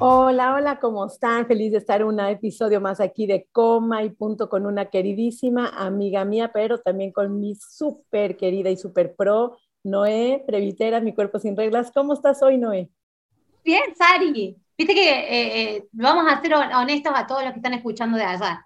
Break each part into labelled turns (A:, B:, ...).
A: Hola, hola, ¿cómo están? Feliz de estar en un episodio más aquí de Coma y Punto con una queridísima amiga mía, pero también con mi súper querida y súper pro, Noé Previtera, Mi Cuerpo Sin Reglas. ¿Cómo estás hoy, Noé?
B: Bien, Sari. Viste que eh, eh, vamos a ser honestos a todos los que están escuchando de allá.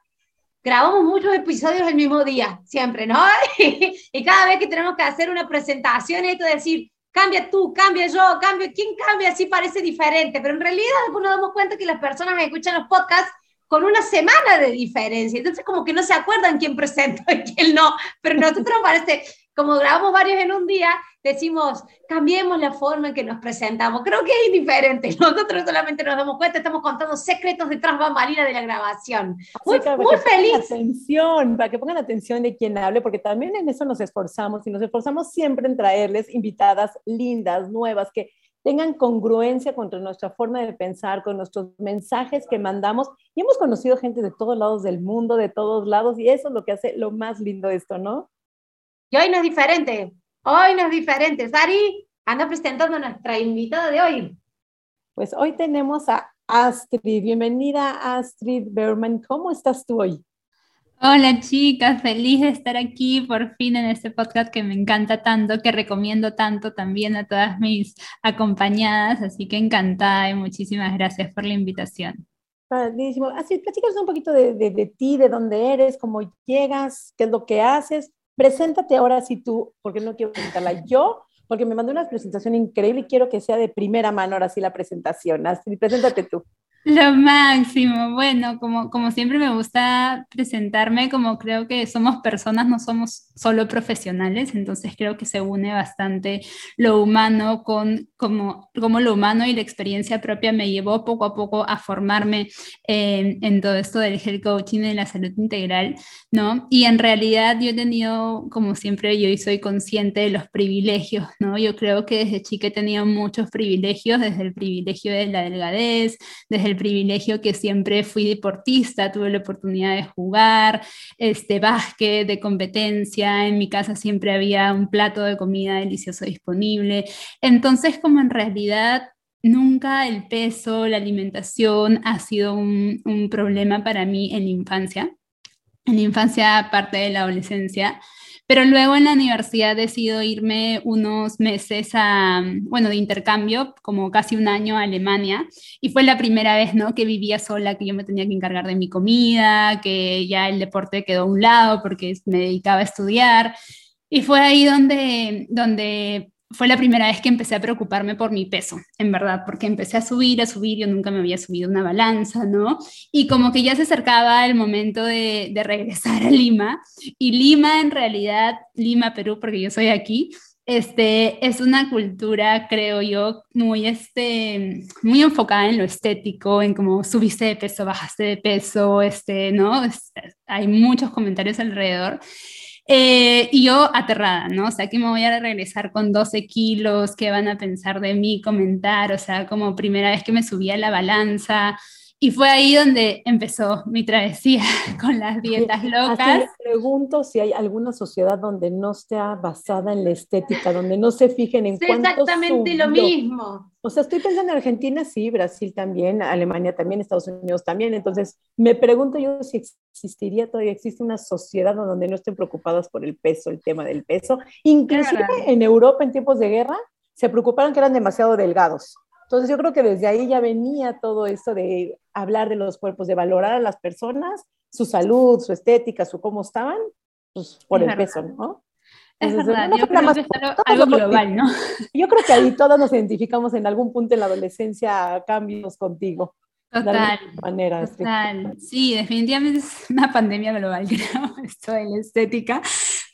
B: Grabamos muchos episodios el mismo día, siempre, ¿no? y cada vez que tenemos que hacer una presentación, esto de decir, cambia tú, cambia yo, cambia, ¿quién cambia? Así parece diferente, pero en realidad después nos damos cuenta que las personas escuchan los podcasts con una semana de diferencia, entonces como que no se acuerdan quién presenta y quién no, pero nosotros parece, como grabamos varios en un día, decimos, cambiemos la forma en que nos presentamos. Creo que es indiferente. Nosotros solamente nos damos cuenta, estamos contando secretos detrás bambalinas de la grabación. Muy, muy feliz.
A: Atención, para que pongan atención de quien hable, porque también en eso nos esforzamos y nos esforzamos siempre en traerles invitadas lindas, nuevas, que tengan congruencia con nuestra forma de pensar, con nuestros mensajes que mandamos. Y hemos conocido gente de todos lados del mundo, de todos lados, y eso es lo que hace lo más lindo de esto, ¿no?
B: Y hoy no es diferente. Hoy no es diferente. Sari, anda presentando a nuestra invitada de hoy.
A: Pues hoy tenemos a Astrid. Bienvenida, Astrid Berman. ¿Cómo estás tú hoy?
C: Hola chicas, feliz de estar aquí por fin en este podcast que me encanta tanto, que recomiendo tanto también a todas mis acompañadas, así que encantada y muchísimas gracias por la invitación.
A: Padrísimo. Así, platícanos un poquito de, de, ti, de dónde eres, cómo llegas, qué es lo que haces Preséntate ahora si tú, porque no quiero presentarla yo, porque me mandó una presentación increíble y quiero que sea de primera mano ahora sí la presentación. Así, preséntate tú.
C: Lo máximo. Bueno, como, como siempre me gusta presentarme, como creo que somos personas, no somos solo profesionales, entonces creo que se une bastante lo humano con como, como lo humano y la experiencia propia me llevó poco a poco a formarme en todo esto del health coaching y de la salud integral, ¿no? Y en realidad yo he tenido, como siempre, yo soy consciente de los privilegios, ¿no? Yo creo que desde chica he tenido muchos privilegios, desde el privilegio de la delgadez, desde el el privilegio que siempre fui deportista, tuve la oportunidad de jugar, este básquet, de competencia, en mi casa siempre había un plato de comida delicioso disponible. Entonces, como en realidad nunca el peso, la alimentación ha sido un, un problema para mí en la infancia. En la infancia, parte de la adolescencia, pero luego en la universidad decido irme unos meses a, bueno, de intercambio, como casi un año a Alemania, y fue la primera vez, ¿no? Que vivía sola, que yo me tenía que encargar de mi comida, que ya el deporte quedó a un lado porque me dedicaba a estudiar. Y fue ahí donde, donde fue la primera vez que empecé a preocuparme por mi peso, en verdad, porque empecé a subir, a subir, yo nunca me había subido una balanza, ¿no? Y como que ya se acercaba el momento de, de regresar a Lima, y Lima en realidad, Lima, Perú, porque yo soy aquí, este, es una cultura, creo yo, muy, este, muy enfocada en lo estético, en cómo subiste de peso, bajaste de peso, este, ¿no? hay muchos comentarios alrededor. Eh, y yo aterrada, ¿no? O sea, que me voy a regresar con 12 kilos, ¿qué van a pensar de mí, comentar? O sea, como primera vez que me subía a la balanza. Y fue ahí donde empezó mi travesía con las dietas locas. Así
A: pregunto si hay alguna sociedad donde no sea basada en la estética, donde no se fijen en sí,
B: exactamente lo mismo.
A: O sea, estoy pensando en Argentina, sí, Brasil también, Alemania también, Estados Unidos también. Entonces, me pregunto yo si existiría todavía, existe una sociedad donde no estén preocupadas por el peso, el tema del peso. Inclusive en Europa, en tiempos de guerra, se preocuparon que eran demasiado delgados. Entonces, yo creo que desde ahí ya venía todo esto de hablar de los cuerpos, de valorar a las personas, su salud, su estética, su cómo estaban, pues por el peso, ¿no?
C: Es verdad, yo creo que es algo, global, ¿no?
A: Yo creo que ahí todos nos identificamos en algún punto en la adolescencia, cambios contigo.
C: Total. De manera, total. Sí, definitivamente es una pandemia global, creo, esto de la estética.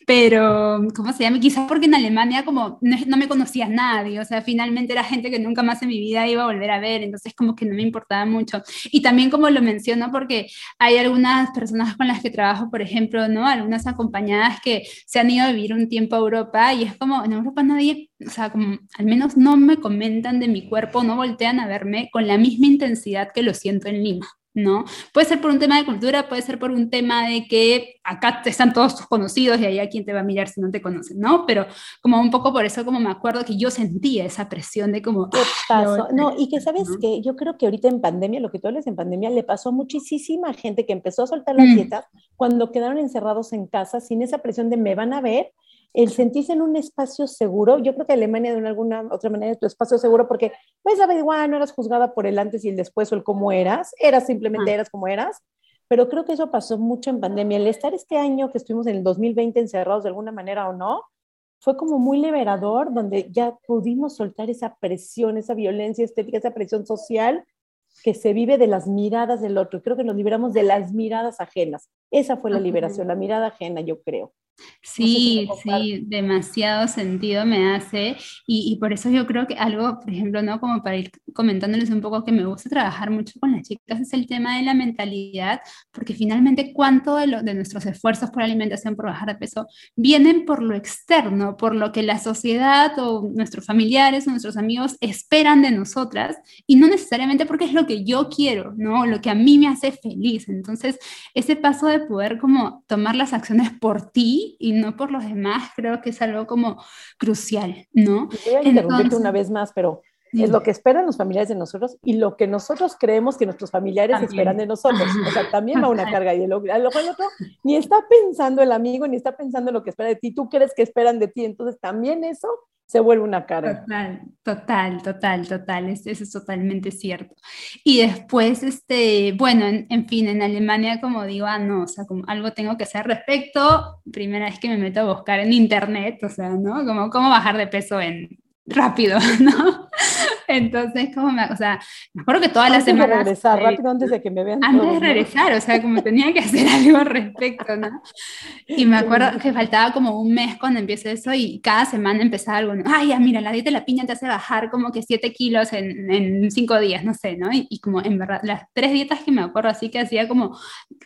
C: Pero, ¿cómo se llama? Quizás porque en Alemania como no, me conocía nadie, o sea, finalmente era gente que nunca más en mi vida iba a volver a ver, entonces como que no me importaba mucho. Y también como lo menciono porque hay algunas personas con las que trabajo, por ejemplo, ¿no? Algunas acompañadas que se han ido a vivir un tiempo a Europa y es como, en Europa nadie, o sea, como al menos no me comentan de mi cuerpo, no voltean a verme con la misma intensidad que lo siento en Lima. ¿No? Puede ser por un tema de cultura, puede ser por un tema de que acá están todos tus conocidos y ahí a quién te va a mirar si no te conocen, ¿no? Pero como un poco por eso como me acuerdo que yo sentía esa presión de como...
A: ¿Qué pasó? No, y que sabes que yo creo que ahorita en pandemia, lo que tú hablas en pandemia, le pasó a muchísima gente que empezó a soltar las mm. dietas cuando quedaron encerrados en casa sin esa presión de me van a ver el sentirse en un espacio seguro, yo creo que Alemania de una, alguna otra manera es tu espacio seguro porque pues igual no eras juzgada por el antes y el después o el cómo eras, eras simplemente eras como eras, pero creo que eso pasó mucho en pandemia. El estar este año que estuvimos en el 2020 encerrados de alguna manera o no, fue como muy liberador, donde ya pudimos soltar esa presión, esa violencia estética, esa presión social que se vive de las miradas del otro. Creo que nos liberamos de las miradas ajenas. Esa fue la liberación, la mirada ajena, yo creo.
C: Sí, sí, demasiado sentido me hace y, por eso yo creo que algo, por ejemplo, ¿no? Como para ir comentándoles un poco que me gusta trabajar mucho con las chicas es el tema de la mentalidad, porque finalmente cuánto de, lo, de nuestros esfuerzos por alimentación, por bajar de peso, vienen por lo externo, por lo que la sociedad o nuestros familiares o nuestros amigos esperan de nosotras y no necesariamente porque es lo que yo quiero, ¿no? Lo que a mí me hace feliz. Entonces, ese paso de poder como tomar las acciones por ti, y no por los demás, creo que es algo como crucial, ¿no?
A: Voy a interrumpirte una vez más, pero es lo que esperan los familiares de nosotros y lo que nosotros creemos que nuestros familiares esperan de nosotros. O sea, también va una carga y el, el otro ni está pensando el amigo, ni está pensando lo que espera de ti, tú crees que esperan de ti, entonces también eso se vuelve una carga.
C: Total, total, total, total, eso, es totalmente cierto. Y después, este, bueno, en, fin, en Alemania, como digo, ah, no, o sea, como algo tengo que hacer respecto, primera vez que me meto a buscar en internet, o sea, ¿no? Como cómo bajar de peso en rápido, ¿no? Entonces, como me, o sea, me acuerdo que todas las semanas...
A: De regresar, rápido antes de que me vean.
C: Antes de regresar, o sea, como tenía que hacer algo al respecto, ¿no? Y me acuerdo que faltaba como un mes cuando empecé eso y cada semana empezaba algo, ay, ya, mira, la dieta de la piña te hace bajar como que 7 kilos en, en 5 días, no sé, ¿no? Y, como en verdad, las tres dietas que me acuerdo así que hacía como,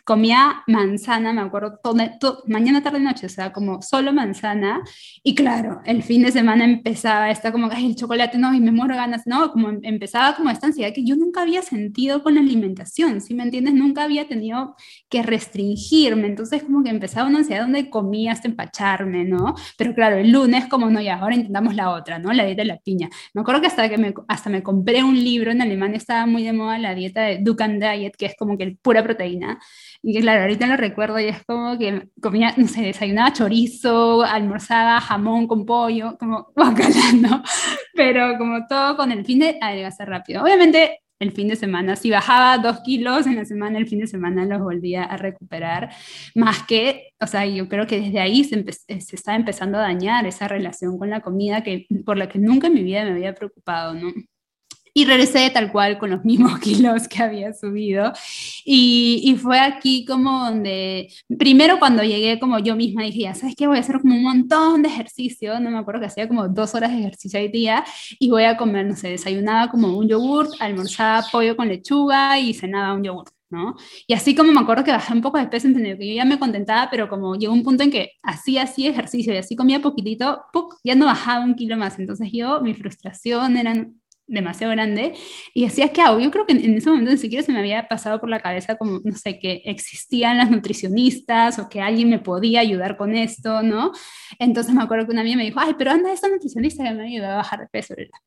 C: comía manzana, me acuerdo, todo, todo, mañana, tarde, noche, o sea, como solo manzana. Y claro, el fin de semana empezaba esta como, ay, el chocolate, no, y me muero ganas, ¿no? Como em, empezaba como esta ansiedad que yo nunca había sentido con la alimentación, ¿sí me entiendes? Nunca había tenido que restringirme, entonces como que empezaba una ansiedad donde comía hasta empacharme, ¿no? Pero claro, el lunes como, no, ya, ahora intentamos la otra, ¿no? La dieta de la piña. Me acuerdo que hasta que me, hasta me compré un libro, en Alemania estaba muy de moda la dieta de Dukan Diet, que es como que pura proteína, y claro, ahorita lo recuerdo y es como que comía, no sé, desayunaba chorizo, almorzaba jamón con pollo, como guacala, ¿no? Pero como todo con el fin de adelgazar rápido. Obviamente el fin de semana, si bajaba dos kilos en la semana, el fin de semana los volvía a recuperar, más que, o sea, yo creo que desde ahí se, se está empezando a dañar esa relación con la comida que, por la que nunca en mi vida me había preocupado, ¿no? Y regresé tal cual con los mismos kilos que había subido. Y, y, fue aquí como donde, primero cuando llegué como yo misma dije, ya sabes que voy a hacer como un montón de ejercicio, no me acuerdo que hacía como dos horas de ejercicio al día y voy a comer, no sé, desayunaba como un yogurt, almorzaba pollo con lechuga y cenaba un yogurt. ¿no? Y así como me acuerdo que bajé un poco de peso, entendido que yo ya me contentaba, pero como llegó un punto en que hacía así ejercicio y así comía poquitito, ¡puc! ya no bajaba un kilo más. Entonces yo, mi frustración era demasiado grande y decía, ¿qué hago? Yo creo que en, ese momento ni siquiera se me había pasado por la cabeza como, no sé, que existían las nutricionistas o que alguien me podía ayudar con esto, ¿no? Entonces me acuerdo que una amiga me dijo, ay, pero anda esta nutricionista que me ayudó a bajar de peso, ¿verdad?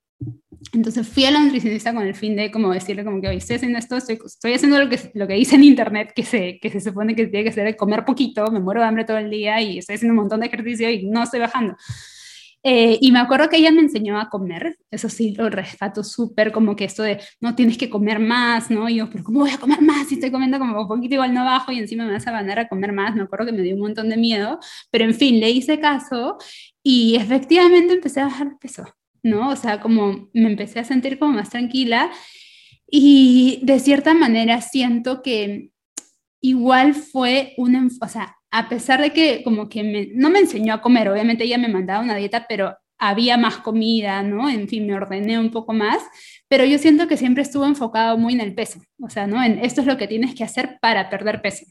C: Entonces fui a la nutricionista con el fin de como decirle como que hoy estoy haciendo esto, estoy, estoy, haciendo lo que, lo que dice en internet, que se, que se supone que tiene que ser comer poquito, me muero de hambre todo el día y estoy haciendo un montón de ejercicio y no estoy bajando. Eh, y me acuerdo que ella me enseñó a comer, eso sí lo rescato súper, como que esto de no tienes que comer más, ¿no? Y yo, pero ¿cómo voy a comer más si estoy comiendo como un poquito igual no bajo y encima me vas a ganar a comer más? Me acuerdo que me dio un montón de miedo, pero en fin, le hice caso y efectivamente empecé a bajar peso, ¿no? O sea, como me empecé a sentir como más tranquila y de cierta manera siento que igual fue un, o sea, a pesar de que como que no me enseñó a comer, obviamente ella me mandaba una dieta, pero había más comida, ¿no? En fin, me ordené un poco más, pero yo siento que siempre estuvo enfocado muy en el peso, o sea, ¿no? En esto es lo que tienes que hacer para perder peso.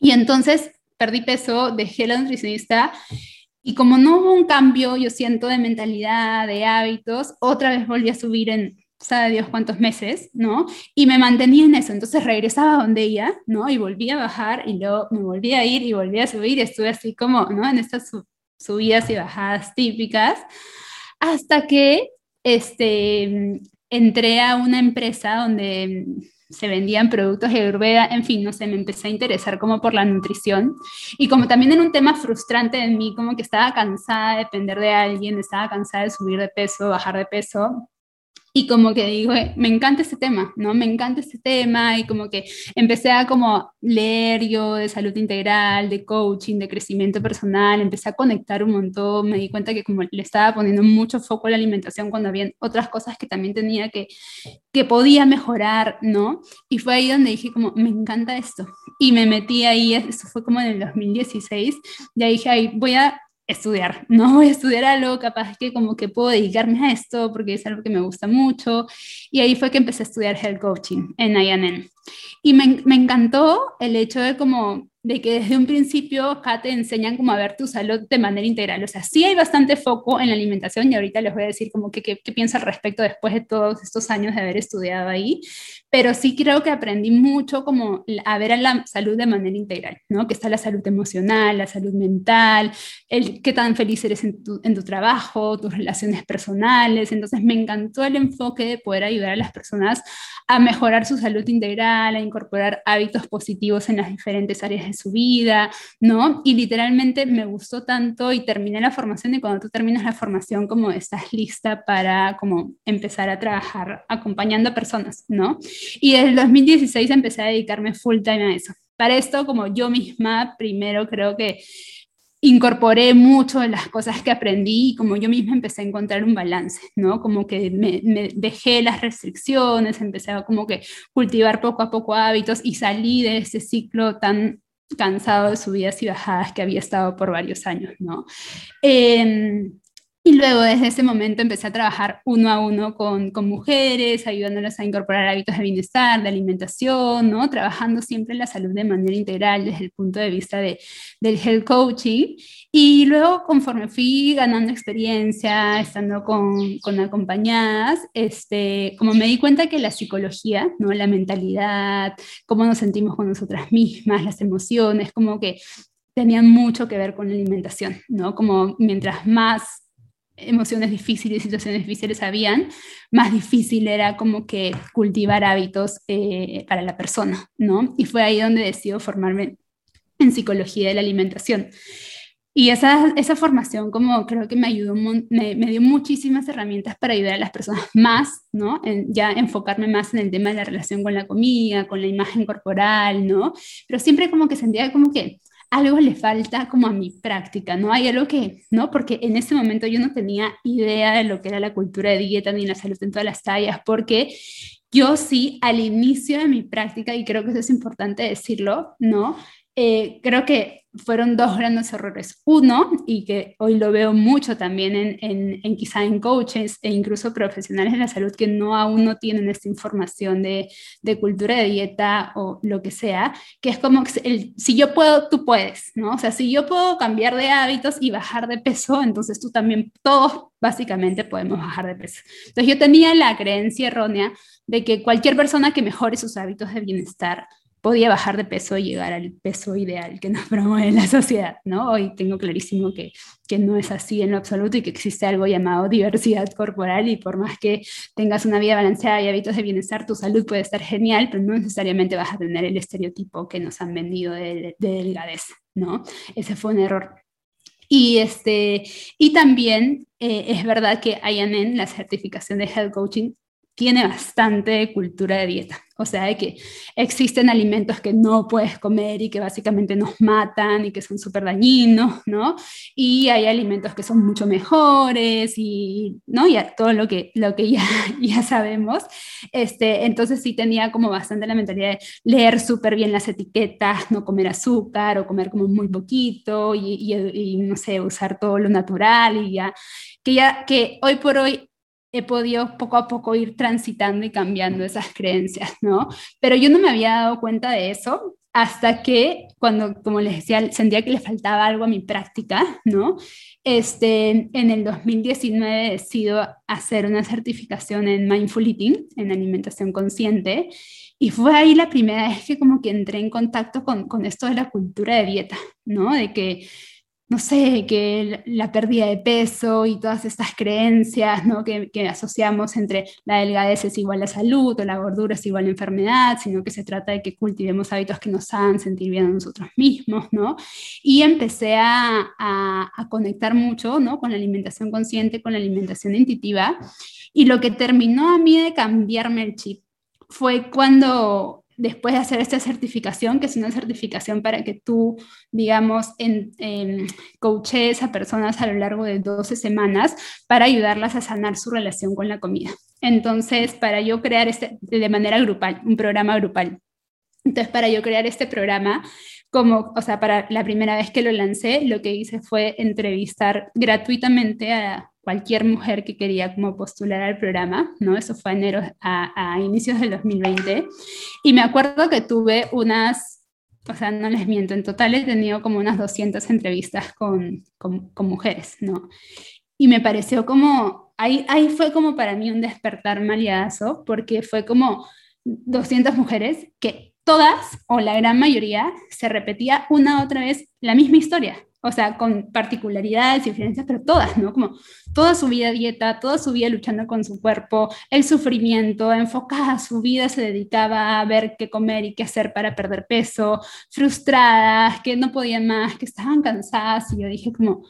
C: Y entonces perdí peso, dejé la nutricionista y como no hubo un cambio, yo siento, de mentalidad, de hábitos, otra vez volví a subir en, sabe Dios cuántos meses, ¿no? Y me mantenía en eso, entonces regresaba donde ella, ¿no? Y volvía a bajar y luego me volvía a ir y volvía a subir estuve así como, ¿no? En estas subidas y bajadas típicas, hasta que este, entré a una empresa donde se vendían productos de Ayurveda, en fin, no sé, me empecé a interesar como por la nutrición y como también en un tema frustrante en mí, como que estaba cansada de depender de alguien, estaba cansada de subir de peso, bajar de peso, y como que digo, eh, me encanta este tema, ¿no? Me encanta este tema y como que empecé a como leer yo de salud integral, de coaching, de crecimiento personal, empecé a conectar un montón, me di cuenta que como le estaba poniendo mucho foco a la alimentación cuando había otras cosas que también tenía que, que podía mejorar, ¿no? Y fue ahí donde dije como, me encanta esto. Y me metí ahí, eso fue como en el 2016, ya dije, ahí voy a estudiar, no voy a estudiar algo, capaz que como que puedo dedicarme a esto porque es algo que me gusta mucho. Y ahí fue que empecé a estudiar health coaching en IANN. Y me, me encantó el hecho de como de que desde un principio acá te enseñan como a ver tu salud de manera integral. O sea, sí hay bastante foco en la alimentación y ahorita les voy a decir como que qué pienso al respecto después de todos estos años de haber estudiado ahí, pero sí creo que aprendí mucho como a ver a la salud de manera integral, ¿no? Que está la salud emocional, la salud mental, el qué tan feliz eres en tu, en tu trabajo, tus relaciones personales. Entonces me encantó el enfoque de poder ayudar a las personas a mejorar su salud integral, a incorporar hábitos positivos en las diferentes áreas de su vida, ¿no? Y literalmente me gustó tanto y terminé la formación y cuando tú terminas la formación como estás lista para como empezar a trabajar acompañando a personas, ¿no? Y desde el 2016 empecé a dedicarme full time a eso. Para esto, como yo misma, primero creo que incorporé mucho de las cosas que aprendí y como yo misma empecé a encontrar un balance, ¿no? Como que me, dejé las restricciones, empecé a como que cultivar poco a poco hábitos y salí de ese ciclo tan cansado de subidas y bajadas que había estado por varios años, ¿no? Eh, y luego desde ese momento empecé a trabajar uno a uno con, con, mujeres, ayudándolas a incorporar hábitos de bienestar, de alimentación, ¿no? Trabajando siempre en la salud de manera integral desde el punto de vista de, del health coaching. Y luego conforme fui ganando experiencia, estando con, con acompañadas, este, como me di cuenta que la psicología, ¿no? La mentalidad, cómo nos sentimos con nosotras mismas, las emociones, como que tenían mucho que ver con la alimentación, ¿no? Como mientras más emociones difíciles, situaciones difíciles habían, más difícil era como que cultivar hábitos eh, para la persona, ¿no? Y fue ahí donde decido formarme en psicología de la alimentación. Y esa, esa formación como creo que me ayudó, me, dio muchísimas herramientas para ayudar a las personas más, ¿no? Ya enfocarme más en el tema de la relación con la comida, con la imagen corporal, ¿no? Pero siempre como que sentía como que algo le falta como a mi práctica, ¿no? Hay algo que, ¿no? Porque en ese momento yo no tenía idea de lo que era la cultura de dieta ni la salud en todas las tallas, porque yo sí al inicio de mi práctica, y creo que eso es importante decirlo, ¿no? Eh, creo que fueron dos grandes errores. Uno, y que hoy lo veo mucho también en, en, quizá en coaches e incluso profesionales de la salud que no aún no tienen esta información de, de cultura de dieta o lo que sea, que es como el, si yo puedo, tú puedes, ¿no? O sea, si yo puedo cambiar de hábitos y bajar de peso, entonces tú también, todos básicamente podemos bajar de peso. Entonces yo tenía la creencia errónea de que cualquier persona que mejore sus hábitos de bienestar podía bajar de peso y llegar al peso ideal que nos promueve la sociedad, ¿no? Hoy tengo clarísimo que, que no es así en lo absoluto y que existe algo llamado diversidad corporal y por más que tengas una vida balanceada y hábitos de bienestar, tu salud puede estar genial, pero no necesariamente vas a tener el estereotipo que nos han vendido de, delgadez, ¿no? Ese fue un error. Y, este, y también eh, es verdad que IANN, la certificación de Health Coaching, tiene bastante cultura de dieta. O sea, de que existen alimentos que no puedes comer y que básicamente nos matan y que son súper dañinos, ¿no? Y hay alimentos que son mucho mejores y, ¿no? Y todo lo que, lo que ya, ya sabemos. Este, entonces sí tenía como bastante la mentalidad de leer súper bien las etiquetas, no comer azúcar o comer como muy poquito y, y, y, no sé, usar todo lo natural y ya, que ya, que hoy por hoy he podido poco a poco ir transitando y cambiando esas creencias, ¿no? Pero yo no me había dado cuenta de eso hasta que cuando, como les decía, sentía que le faltaba algo a mi práctica, ¿no? Este, en el 2019 decido hacer una certificación en Mindful Eating, en alimentación consciente, y fue ahí la primera vez que como que entré en contacto con, con esto de la cultura de dieta, ¿no? De que no sé, que la pérdida de peso y todas estas creencias ¿no? que, que, asociamos entre la delgadez es igual a salud o la gordura es igual a enfermedad, sino que se trata de que cultivemos hábitos que nos hagan sentir bien a nosotros mismos, ¿no? Y empecé a, a, a conectar mucho, ¿no? Con la alimentación consciente, con la alimentación intuitiva, y lo que terminó a mí de cambiarme el chip fue cuando después de hacer esta certificación, que es una certificación para que tú, digamos, en, en coaches a personas a lo largo de 12 semanas para ayudarlas a sanar su relación con la comida. Entonces, para yo crear este, de manera grupal, un programa grupal. Entonces, para yo crear este programa, como, o sea, para la primera vez que lo lancé, lo que hice fue entrevistar gratuitamente a cualquier mujer que quería como postular al programa, ¿no? Eso fue enero a, a inicios del 2020. Y me acuerdo que tuve unas, o sea, no les miento, en total he tenido como unas 200 entrevistas con, con, con mujeres, ¿no? Y me pareció como, ahí, ahí fue como para mí un despertar maliazo, porque fue como 200 mujeres que todas o la gran mayoría se repetía una otra vez la misma historia, o sea, con particularidades y diferencias, pero todas, ¿no? Como toda su vida dieta, toda su vida luchando con su cuerpo, el sufrimiento, enfocada su vida se dedicaba a ver qué comer y qué hacer para perder peso, frustradas, que no podían más, que estaban cansadas, y yo dije como,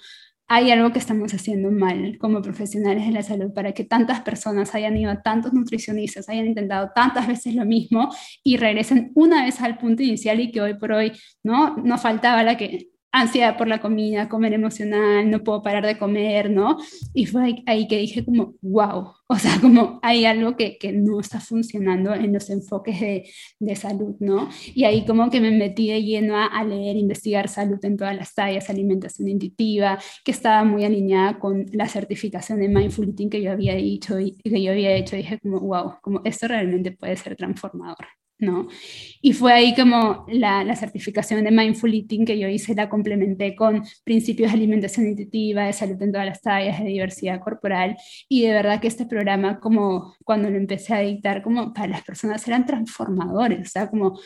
C: hay algo que estamos haciendo mal como profesionales de la salud para que tantas personas hayan ido a tantos nutricionistas, hayan intentado tantas veces lo mismo y regresen una vez al punto inicial y que hoy por hoy no, no faltaba la que ansiedad por la comida, comer emocional, no puedo parar de comer, ¿no? Y fue ahí, que dije como, wow, o sea, como hay algo que, que no está funcionando en los enfoques de, de, salud, ¿no? Y ahí como que me metí de lleno a, a, leer, investigar salud en todas las tallas, alimentación intuitiva, que estaba muy alineada con la certificación de Mindful Eating que yo había dicho y que yo había hecho, dije como, wow, como esto realmente puede ser transformador. ¿No? Y fue ahí como la, la, certificación de Mindful Eating que yo hice, la complementé con principios de alimentación intuitiva, de salud en todas las tallas, de diversidad corporal, y de verdad que este programa, como cuando lo empecé a dictar, como para las personas eran transformadores, o sea, como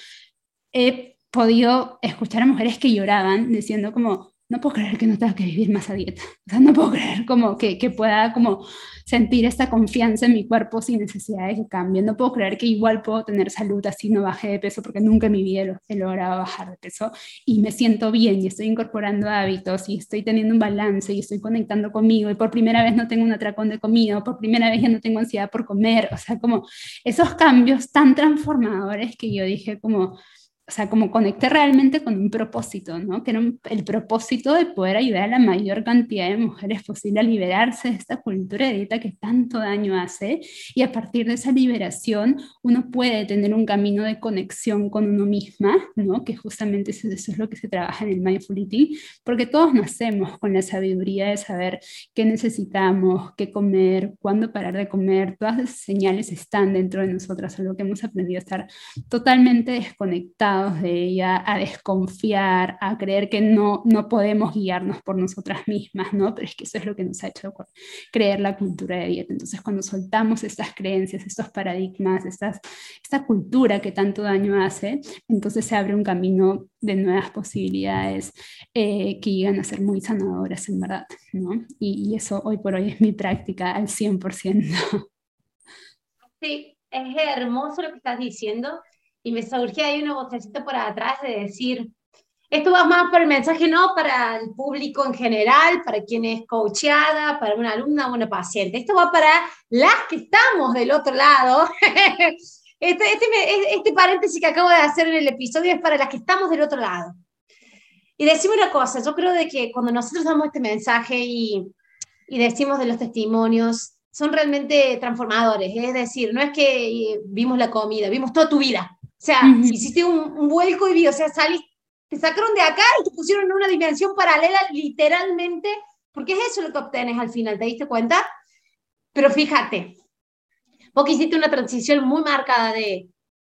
C: he podido escuchar a mujeres que lloraban diciendo como, no puedo creer que no tenga que vivir más a dieta. O sea, no puedo creer como que, que, pueda como sentir esta confianza en mi cuerpo sin necesidad de que cambie. No puedo creer que igual puedo tener salud así no baje de peso porque nunca en mi vida lo, he logrado bajar de peso y me siento bien y estoy incorporando hábitos y estoy teniendo un balance y estoy conectando conmigo y por primera vez no tengo un atracón de comida, por primera vez ya no tengo ansiedad por comer. O sea, como esos cambios tan transformadores que yo dije como o sea, como conecté realmente con un propósito, ¿no? Que era el propósito de poder ayudar a la mayor cantidad de mujeres posible a liberarse de esta cultura de dieta que tanto daño hace y a partir de esa liberación uno puede tener un camino de conexión con uno misma, ¿no? Que justamente eso, eso es lo que se trabaja en el Mindful Eating, porque todos nacemos con la sabiduría de saber qué necesitamos, qué comer, cuándo parar de comer, todas esas señales están dentro de nosotras, solo que hemos aprendido a estar totalmente desconectados de ella, a desconfiar, a creer que no, no podemos guiarnos por nosotras mismas, ¿no? Pero es que eso es lo que nos ha hecho creer la cultura de dieta. Entonces, cuando soltamos estas creencias, estos paradigmas, estas, esta cultura que tanto daño hace, entonces se abre un camino de nuevas posibilidades eh, que llegan a ser muy sanadoras, en verdad, ¿no? Y, y eso hoy por hoy es mi práctica al 100%.
B: Sí, es hermoso lo que estás diciendo y me surgía ahí una vocecita por atrás de decir, esto va más para el mensaje, no para el público en general, para quien es coachada, para una alumna o una paciente. Esto va para las que estamos del otro lado. Este, este, este, paréntesis que acabo de hacer en el episodio es para las que estamos del otro lado. Y decimos una cosa, yo creo de que cuando nosotros damos este mensaje y, y decimos de los testimonios, son realmente transformadores. Es decir, no es que vimos la comida, vimos toda tu vida. O sea, hiciste un, un, vuelco y, o sea, saliste te sacaron de acá y te pusieron en una dimensión paralela literalmente, porque es eso lo que obtienes al final, ¿te diste cuenta? Pero fíjate, vos hiciste una transición muy marcada de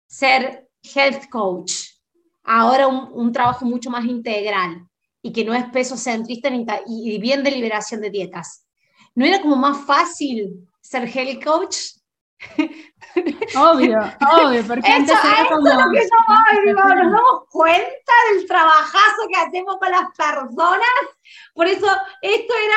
B: ser health coach, ahora un, trabajo mucho más integral y que no es peso centrista y bien de liberación de dietas. ¿No era como más fácil ser health coach
C: Obvio, obvio, porque
B: antes era como... lo que yo nos damos cuenta del trabajazo que hacemos con las personas. Por eso esto era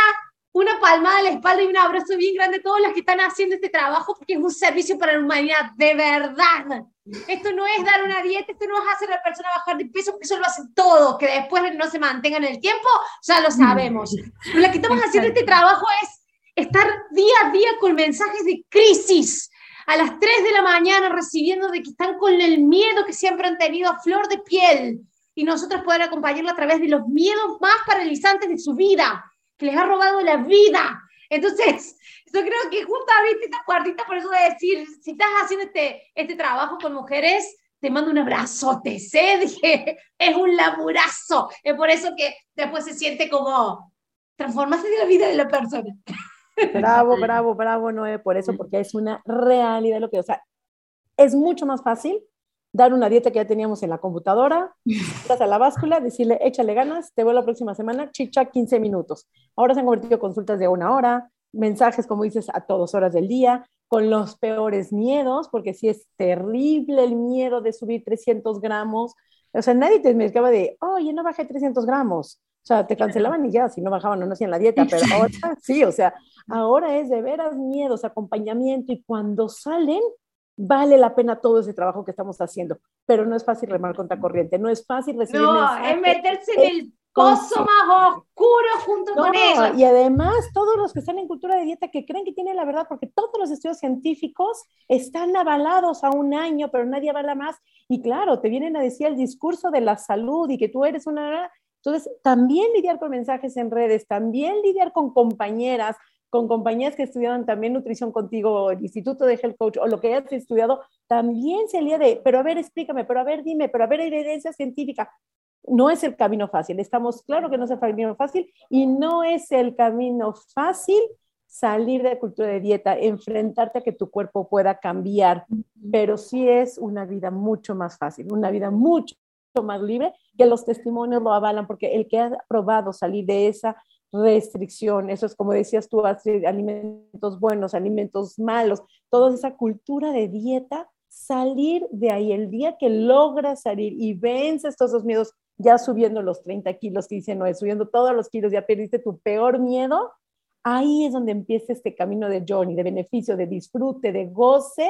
B: una palmada a la espalda y un abrazo bien grande a todas las que están haciendo este trabajo, porque es un servicio para la humanidad, de verdad. Esto no es dar una dieta, esto no es hacer a la persona bajar de peso, porque eso lo hacen todos, que después no se mantengan en el tiempo, ya lo sabemos. Pero lo que estamos haciendo este trabajo es estar día a día con mensajes de crisis, a las 3 de la mañana recibiendo de que están con el miedo que siempre han tenido a flor de piel y nosotros poder acompañarlo a través de los miedos más paralizantes de su vida, que les ha robado la vida. Entonces, yo creo que juntamente esta cuartita, por eso de decir, si estás haciendo este, este trabajo con mujeres, te mando un abrazote, sé Dije, es un laburazo. Es por eso que después se siente como transformarse de la vida de la persona.
A: Bravo, bravo, bravo, Noé, por eso, porque es una realidad lo que, o sea, es mucho más fácil dar una dieta que ya teníamos en la computadora, estás a la báscula, decirle, échale ganas, te veo la próxima semana, chicha, 15 minutos. Ahora se han convertido consultas de una hora, mensajes, como dices, a todas horas del día, con los peores miedos, porque sí es terrible el miedo de subir 300 gramos. O sea, nadie te me acaba de, oye, no bajé 300 gramos. O sea, te cancelaban y ya, si no bajaban o no hacían la dieta, pero ahora sí, o sea, ahora es de veras miedos, acompañamiento y cuando salen, vale la pena todo ese trabajo que estamos haciendo, pero no es fácil remar contra corriente, no es fácil recibir
B: No, es meterse en el pozo más oscuro junto con ellos.
A: Y además, todos los que están en cultura de dieta que creen que tienen la verdad, porque todos los estudios científicos están avalados a un año, pero nadie avala más. Y claro, te vienen a decir el discurso de la salud y que tú eres una entonces, también lidiar con mensajes en redes, también lidiar con compañeras, con compañías que estudiaron también nutrición contigo, el Instituto de Health Coach o lo que hayas estudiado, también se lía de, pero a ver, explícame, pero a ver, dime, pero a ver, evidencia científica. No es el camino fácil, estamos claro que no es el camino fácil y no es el camino fácil salir de la cultura de dieta, enfrentarte a que tu cuerpo pueda cambiar, pero sí es una vida mucho más fácil, una vida mucho más libre, que los testimonios lo avalan, porque el que ha probado salir de esa restricción, eso es como decías tú, alimentos buenos, alimentos malos, toda esa cultura de dieta, salir de ahí, el día que logras salir y vences todos esos miedos, ya subiendo los 30 kilos que dice Noé, subiendo todos los kilos, ya perdiste tu peor miedo, ahí es donde empieza este camino de journey, de beneficio, de disfrute, de goce,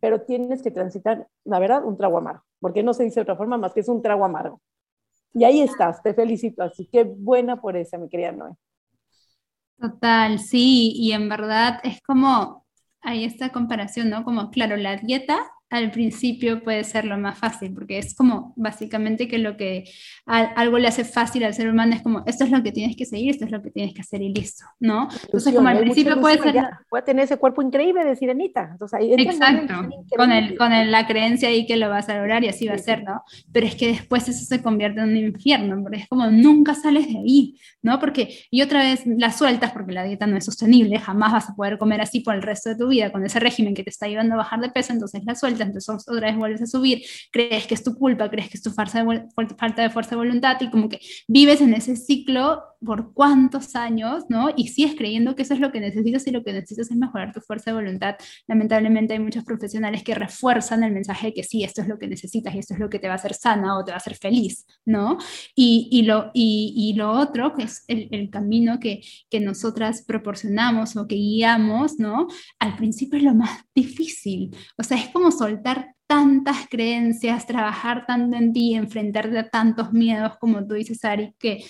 A: pero tienes que transitar, la verdad, un trago amargo, porque no se dice de otra forma más que es un trago amargo. Y ahí estás, te felicito, así que buena por esa, mi querida Noé.
C: Total, sí, y en verdad es como, hay esta comparación, ¿no? Como, claro, la dieta al principio puede ser lo más fácil, porque es como básicamente que lo que algo le hace fácil al ser humano es como, esto es lo que tienes que seguir, esto es lo que tienes que hacer y listo, ¿no?
A: Entonces, como al principio puede ser... Puede tener ese cuerpo increíble de sirenita. Entonces, ahí
C: Exacto, con, el, con el, la creencia ahí que lo vas a lograr y así va a ser, ¿no? Pero es que después eso se convierte en un infierno, porque es como nunca sales de ahí, ¿no? Porque, y otra vez la sueltas porque la dieta no es sostenible, jamás vas a poder comer así por el resto de tu vida con ese régimen que te está ayudando a bajar de peso, entonces la sueltas entonces otra vez vuelves a subir, crees que es tu culpa, crees que es tu falta de, falta de fuerza de voluntad y como que vives en ese ciclo por cuántos años, ¿no? Y sigues creyendo que eso es lo que necesitas y lo que necesitas es mejorar tu fuerza de voluntad. Lamentablemente hay muchos profesionales que refuerzan el mensaje de que sí, esto es lo que necesitas y esto es lo que te va a hacer sana o te va a hacer feliz, ¿no? Y, y lo, y, y, lo otro, que es el, el camino que, que nosotras proporcionamos o que guiamos, ¿no? Al principio es lo más difícil, o sea, es como soltar tantas creencias, trabajar tanto en ti, enfrentarte a tantos miedos, como tú dices, Ari, que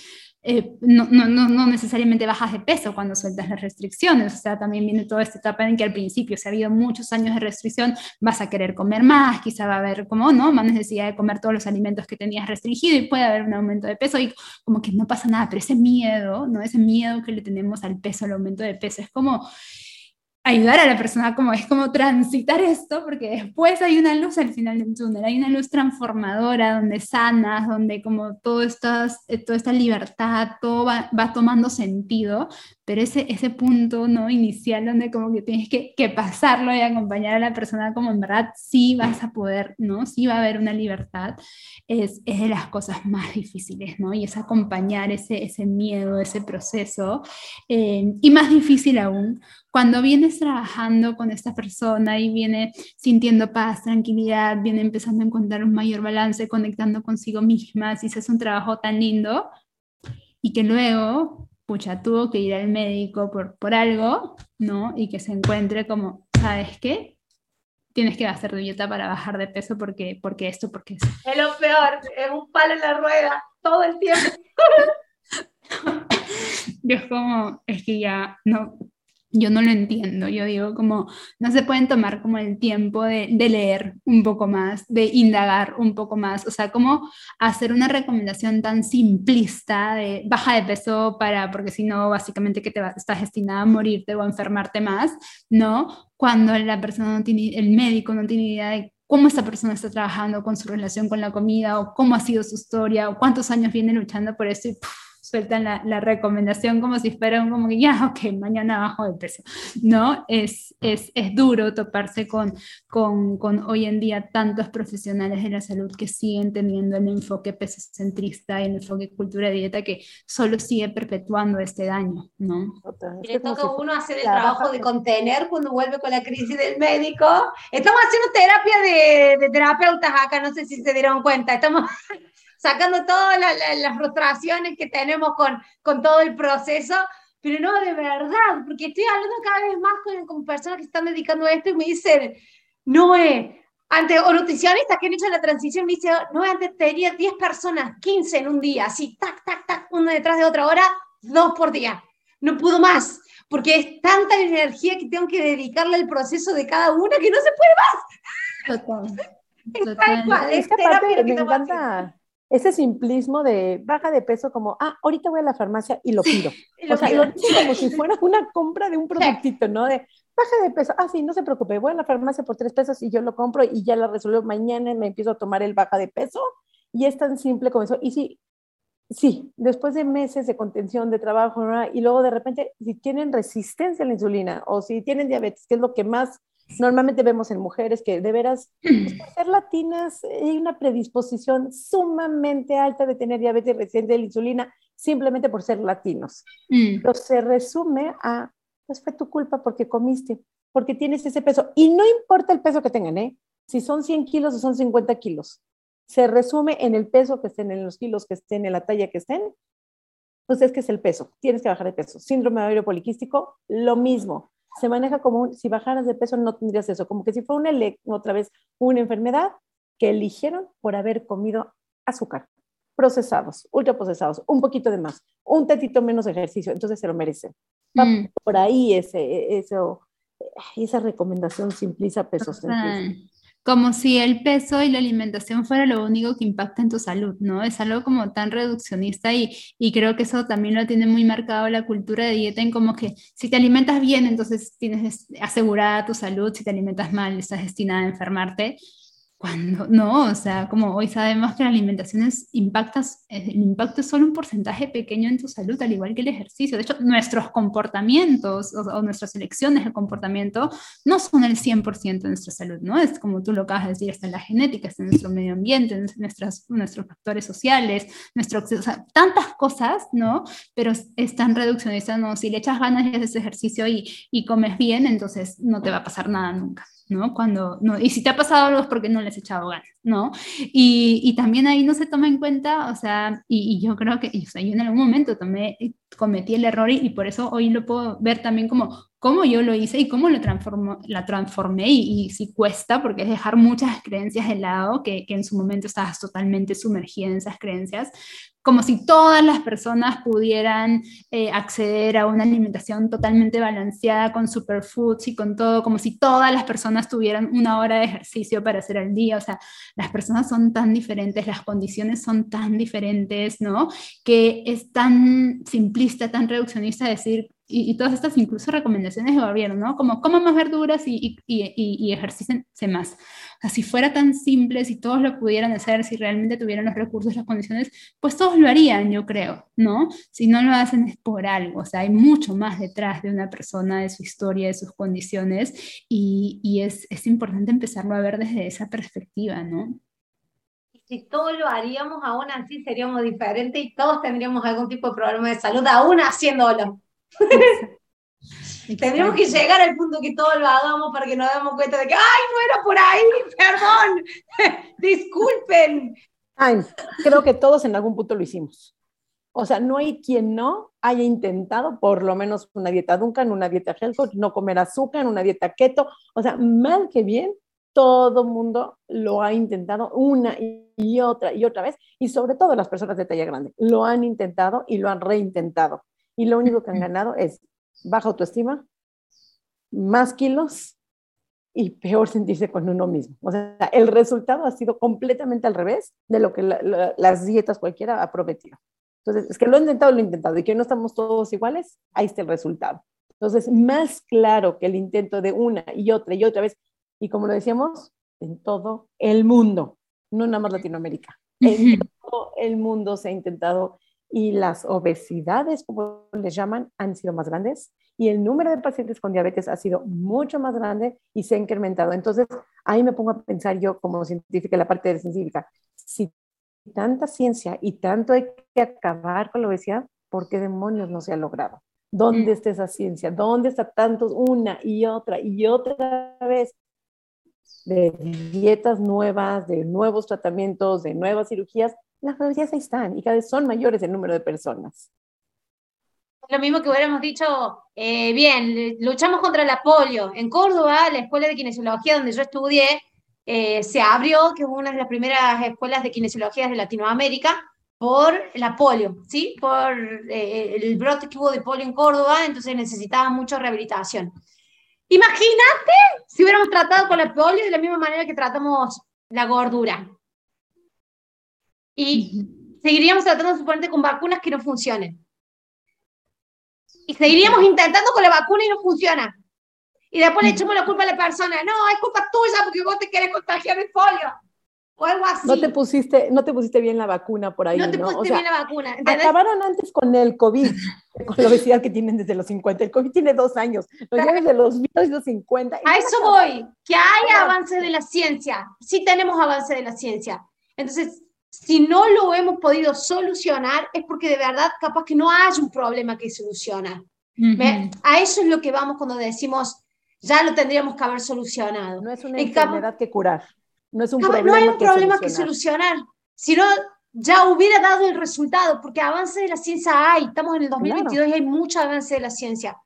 C: eh, no, no, no, necesariamente bajas de peso cuando sueltas las restricciones, o sea, también viene toda esta etapa en que al principio, si ha habido muchos años de restricción, vas a querer comer más, quizá va a haber como, ¿no? Más necesidad de comer todos los alimentos que tenías restringido y puede haber un aumento de peso y como que no pasa nada, pero ese miedo, ¿no? Ese miedo que le tenemos al peso, al aumento de peso, es como ayudar a la persona, como es como transitar esto, porque después hay una luz al final del túnel, hay una luz transformadora donde sanas, donde como todo estas, eh, toda esta libertad, todo va, va, tomando sentido, pero ese, ese punto ¿no? inicial donde como que tienes que, que, pasarlo y acompañar a la persona como en verdad sí vas a poder, ¿no? Sí va a haber una libertad, es, es de las cosas más difíciles, ¿no? Y es acompañar ese, ese miedo, ese proceso, eh, y más difícil aún cuando vienes trabajando con esta persona y viene sintiendo paz, tranquilidad, viene empezando a encontrar un mayor balance, conectando consigo misma, si es un trabajo tan lindo, y que luego, pucha, tuvo que ir al médico por, por algo, ¿no? Y que se encuentre como, ¿sabes qué? Tienes que hacer dieta para bajar de peso porque, porque esto, porque eso.
B: Es lo peor, es un palo en la rueda todo el tiempo.
C: Yo es como, es que ya no, yo no lo entiendo. Yo digo como, no se pueden tomar como el tiempo de, leer un poco más, de indagar un poco más. O sea, como hacer una recomendación tan simplista de baja de peso para, porque si no, básicamente que te estás destinada a morirte o a enfermarte más, ¿no? Cuando la persona no tiene, el médico no tiene idea de cómo esta persona está trabajando con su relación con la comida o cómo ha sido su historia o cuántos años viene luchando por eso y sueltan la, la, recomendación como si fuera un, como que ya, ok, mañana bajo de peso, ¿no? Es, es, es duro toparse con, con, con, hoy en día tantos profesionales de la salud que siguen teniendo el enfoque pesocentrista y el enfoque cultura de dieta que solo sigue perpetuando este daño, ¿no?
B: Y le toca a uno hacer el trabajo de contener cuando vuelve con la crisis del médico. Estamos haciendo terapia de, de terapeutas acá, no sé si se dieron cuenta, estamos sacando todas las frustraciones que tenemos con, con todo el proceso, pero no, de verdad, porque estoy hablando cada vez más con, con personas que están dedicando a esto y me dicen, no, eh, antes, o nutricionistas que han hecho la transición, me dicen, no, antes tenía 10 personas, 15 en un día, así, tac, tac, tac, una detrás de otra, hora, dos por día. No puedo más, porque es tanta energía que tengo que dedicarle al proceso de cada una que no se puede más.
A: Total. Total. Es, que me encanta, ese simplismo de baja de peso como, ah, ahorita voy a la farmacia y lo pido. o sea, lo digo como si fuera una compra de un productito, ¿no? De baja de peso, ah, sí, no se preocupe, voy a la farmacia por tres pesos y yo lo compro y ya la resuelvo mañana y me empiezo a tomar el baja de peso. Y es tan simple como eso. Y sí, sí, después de meses de contención, de trabajo, y luego de repente, si tienen resistencia a la insulina o si tienen diabetes, que es lo que más normalmente vemos en mujeres que de veras, pues, por ser latinas, hay una predisposición sumamente alta de tener diabetes resistente a la insulina simplemente por ser latinos. Mm. Pero se resume a, pues fue tu culpa porque comiste, porque tienes ese peso. Y no importa el peso que tengan, ¿eh? Si son 100 kilos o son 50 kilos. Se resume en el peso que estén, en los kilos que estén, en la talla que estén. Pues es que es el peso. Tienes que bajar de peso. Síndrome de ovario poliquístico, lo mismo se maneja como si bajaras de peso no tendrías eso, como que si fue una, otra vez una enfermedad que eligieron por haber comido azúcar, procesados, ultraprocesados, un poquito de más, un tetito menos ejercicio, entonces se lo merecen. Mm. Por ahí ese, eso, esa recomendación simpliza pesos
C: como si el peso y la alimentación fuera lo único que impacta en tu salud, ¿no? Es algo como tan reduccionista y, y creo que eso también lo tiene muy marcado la cultura de dieta en como que si te alimentas bien, entonces tienes asegurada tu salud, si te alimentas mal, estás destinada a enfermarte cuando no, o sea, como hoy sabemos que la alimentación es, impactas, el impacto es solo un porcentaje pequeño en tu salud, al igual que el ejercicio. De hecho, nuestros comportamientos o, nuestras elecciones de comportamiento no son el 100% de nuestra salud, ¿no? Es como tú lo acabas de decir, está en la genética, está en nuestro medio ambiente, en nuestras, nuestros factores sociales, nuestro, o sea, tantas cosas, ¿no? Pero están reduccionistas, ¿no? Si le echas ganas y haces ejercicio y, y comes bien, entonces no te va a pasar nada nunca. ¿No? Cuando, no, y si te ha pasado algo es porque no les he echado ganas, ¿no? Y, y también ahí no se toma en cuenta, o sea, y, yo creo que, o sea, yo en algún momento tomé, cometí el error y, por eso hoy lo puedo ver también como cómo yo lo hice y cómo lo transformo, la transformé y, y si cuesta, porque es dejar muchas creencias de lado, que, que en su momento estabas totalmente sumergida en esas creencias, como si todas las personas pudieran eh, acceder a una alimentación totalmente balanceada con superfoods y con todo, como si todas las personas tuvieran una hora de ejercicio para hacer al día. O sea, las personas son tan diferentes, las condiciones son tan diferentes, ¿no? Que es tan simplista, tan reduccionista decir y, todas estas incluso recomendaciones de gobierno, ¿no? Como coman más verduras y, y, y, ejercícense más. O sea, si fuera tan simple, si todos lo pudieran hacer, si realmente tuvieran los recursos, las condiciones, pues todos lo harían, yo creo, ¿no? Si no lo hacen es por algo, o sea, hay mucho más detrás de una persona, de su historia, de sus condiciones, y, es, es importante empezarlo a ver desde esa perspectiva, ¿no?
B: Si todos lo haríamos, aún así seríamos diferentes y todos tendríamos algún tipo de problema de salud, aún haciéndolo. Tendríamos que llegar al punto que todos lo hagamos para que nos demos cuenta de que, ay, no era por ahí, perdón, disculpen.
A: Ay, creo que todos en algún punto lo hicimos. O sea, no hay quien no haya intentado por lo menos una dieta Duncan, una dieta health no comer azúcar, una dieta keto. O sea, mal que bien, todo mundo lo ha intentado una y otra y otra vez. Y sobre todo las personas de talla grande, lo han intentado y lo han reintentado y lo único que han ganado es baja autoestima, más kilos y peor sentirse con uno mismo. O sea, el resultado ha sido completamente al revés de lo que las dietas cualquiera ha prometido. Entonces, es que lo he intentado, lo he intentado y que no estamos todos iguales, ahí está el resultado. Entonces, más claro que el intento de una y otra y otra vez, y como lo decíamos, en todo el mundo, no nada más Latinoamérica, en todo el mundo se ha intentado y las obesidades, como les llaman, han sido más grandes y el número de pacientes con diabetes ha sido mucho más grande y se ha incrementado. Entonces, ahí me pongo a pensar yo como científica, la parte de científica, si tanta ciencia y tanto hay que acabar con la obesidad, ¿por qué demonios no se ha logrado? ¿Dónde mm. está esa ciencia? ¿Dónde está tantos una y otra y otra vez de dietas nuevas, de nuevos tratamientos, de nuevas cirugías las mayorías ahí están y cada vez son mayores el número de personas.
B: Lo mismo que hubiéramos dicho, eh, bien, luchamos contra el polio. En Córdoba, la escuela de kinesiología donde yo estudié, eh, se abrió, que es una de las primeras escuelas de kinesiología de Latinoamérica, por la polio, ¿sí? Por eh, el brote que hubo de polio en Córdoba, entonces necesitaba mucha rehabilitación. Imagínate si hubiéramos tratado con la polio de la misma manera que tratamos la gordura y seguiríamos tratando suponente con vacunas que no funcionen. Y seguiríamos intentando con la vacuna y no funciona. Y después le echamos la culpa a la persona. No, es culpa tuya porque vos te querés contagiar el polio. O algo así.
A: No te pusiste, no te pusiste bien la vacuna por ahí.
B: No te pusiste bien la vacuna.
A: Acabaron antes con el COVID, con la obesidad que tienen desde los 50. El COVID tiene dos años. Lo llevan desde los 1950.
B: A eso voy, que hay avance de la ciencia. Sí tenemos avance de la ciencia. Entonces, si no lo hemos podido solucionar es porque de verdad capaz que no hay un problema que solucionar. A eso es lo que vamos cuando decimos, ya lo tendríamos que haber solucionado.
A: No es una enfermedad que curar, no es un
B: problema, no hay un problema que solucionar, sino ya hubiera dado el resultado, porque avance de la ciencia hay, estamos en el 2022 y hay mucho avance de la ciencia.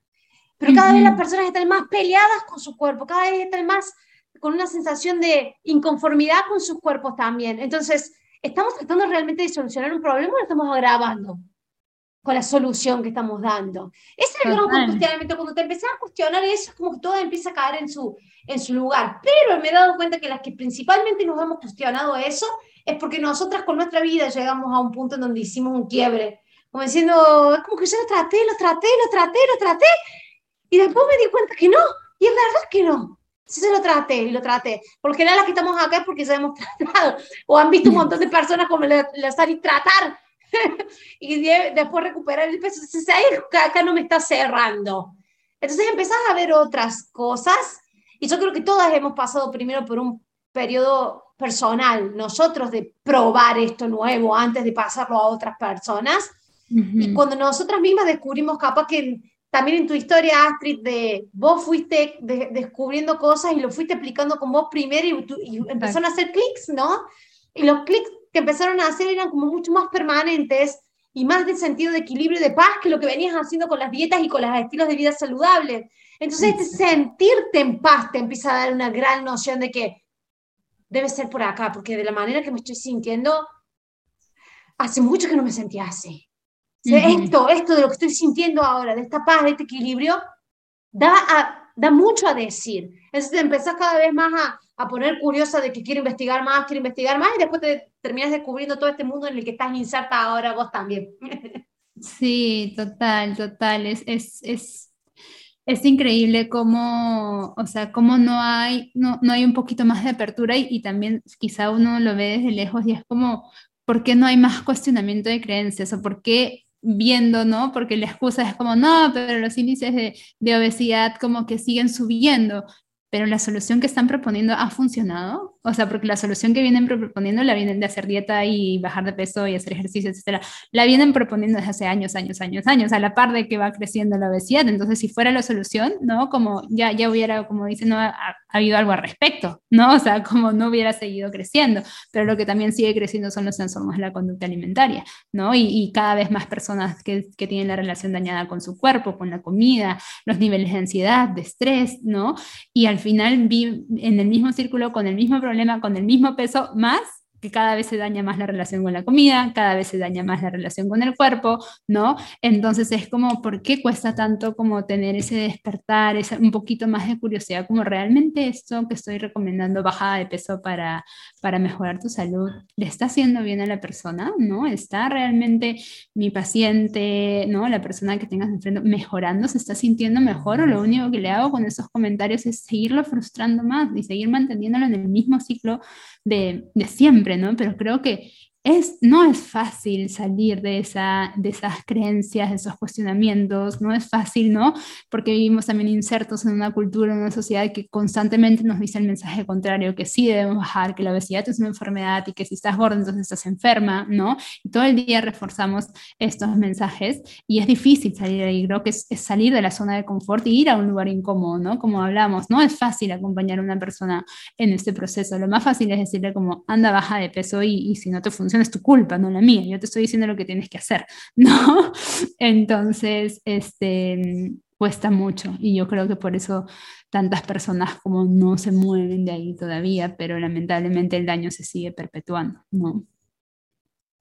B: Pero cada vez las personas están más peleadas con su cuerpo, cada vez están más con una sensación de inconformidad con sus cuerpos también. Entonces, ¿estamos tratando realmente de solucionar un problema o lo estamos agravando con la solución que estamos dando? Ese es el gran cuestionamiento. Cuando te empezás a cuestionar eso, es como que todo empieza a caer en su, en su lugar. Pero me he dado cuenta que las que principalmente nos hemos cuestionado eso es porque nosotras con nuestra vida llegamos a un punto en donde hicimos un quiebre. Como diciendo, es como que yo lo traté, lo traté, lo traté, lo traté. Y después me di cuenta que no. Y es verdad que no. Sí se lo traté y lo traté. Por lo general las que estamos acá es porque se hemos tratado. O han visto un montón de personas como la, y tratar. y después recuperar el peso. Entonces ahí acá no me está cerrando. Entonces empezás a ver otras cosas. Y yo creo que todas hemos pasado primero por un periodo personal, nosotros de probar esto nuevo antes de pasarlo a otras personas. Y cuando nosotras mismas descubrimos capaz que también en tu historia, Astrid, de vos fuiste descubriendo cosas y lo fuiste aplicando con vos primero y, empezaron a hacer clics, ¿no? Y los clics que empezaron a hacer eran como mucho más permanentes y más de sentido de equilibrio y de paz que lo que venías haciendo con las dietas y con los estilos de vida saludables. Entonces, este sentirte en paz te empieza a dar una gran noción de que debe ser por acá, porque de la manera que me estoy sintiendo, hace mucho que no me sentía así. Esto, esto de lo que estoy sintiendo ahora, de esta paz, de este equilibrio, da, da mucho a decir. Entonces te empezás cada vez más a, a poner curiosa de que quiero investigar más, quiero investigar más, y después te terminas descubriendo todo este mundo en el que estás inserta ahora vos también.
C: Sí, total, total. Es, es, es, es increíble cómo, o sea, cómo no hay, no, no hay un poquito más de apertura y, y, también quizá uno lo ve desde lejos y es como, ¿por qué no hay más cuestionamiento de creencias? ¿O por qué viendo, ¿no? Porque la excusa es como, no, pero los índices de, de obesidad como que siguen subiendo pero la solución que están proponiendo ha funcionado. O sea, porque la solución que vienen proponiendo la vienen de hacer dieta y bajar de peso y hacer ejercicio, etcétera. La vienen proponiendo desde hace años, años, años, años, a la par de que va creciendo la obesidad. Entonces, si fuera la solución, ¿no? Como ya, ya hubiera, como dicen, no ha, habido algo al respecto, ¿no? O sea, como no hubiera seguido creciendo. Pero lo que también sigue creciendo son los trastornos de la conducta alimentaria, ¿no? Y, y cada vez más personas que, que tienen la relación dañada con su cuerpo, con la comida, los niveles de ansiedad, de estrés, ¿no? Y al final en el mismo círculo, con el mismo problema, con el mismo peso, más que cada vez se daña más la relación con la comida, cada vez se daña más la relación con el cuerpo, ¿no? Entonces es como, ¿por qué cuesta tanto como tener ese despertar, ese, un poquito más de curiosidad, como realmente esto que estoy recomendando, bajada de peso para, para mejorar tu salud, le está haciendo bien a la persona, ¿no? ¿Está realmente mi paciente, ¿no? La persona que tengas enfrente mejorando, se está sintiendo mejor o lo único que le hago con esos comentarios es seguirlo frustrando más y seguir manteniéndolo en el mismo ciclo de, de siempre? ¿no? Pero creo que no es fácil salir de, esa, de esas creencias, de esos cuestionamientos, no es fácil, ¿no? Porque vivimos también insertos en una cultura, en una sociedad que constantemente nos dice el mensaje contrario, que sí debemos bajar, que la obesidad es una enfermedad y que si estás gordo entonces estás enferma, ¿no? Y todo el día reforzamos estos mensajes y es difícil salir de ahí, creo que es, salir de la zona de confort y ir a un lugar incómodo, ¿no? Como hablamos, no es fácil acompañar a una persona en este proceso, lo más fácil es decirle como anda baja de peso y, y si no te funciona, es tu culpa, no la mía. Yo te estoy diciendo lo que tienes que hacer, ¿no? Entonces, este, cuesta mucho y yo creo que por eso tantas personas como no se mueven de ahí todavía, pero lamentablemente el daño se sigue perpetuando, ¿no?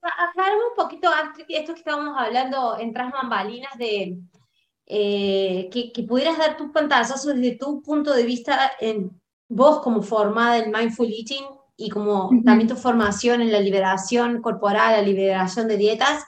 B: Un poquito esto que estábamos hablando en tras bambalinas de eh, que, que, pudieras dar tus pantallazos desde tu punto de vista en vos como formada en Mindful Eating y como también tu formación en la liberación corporal, la liberación de dietas,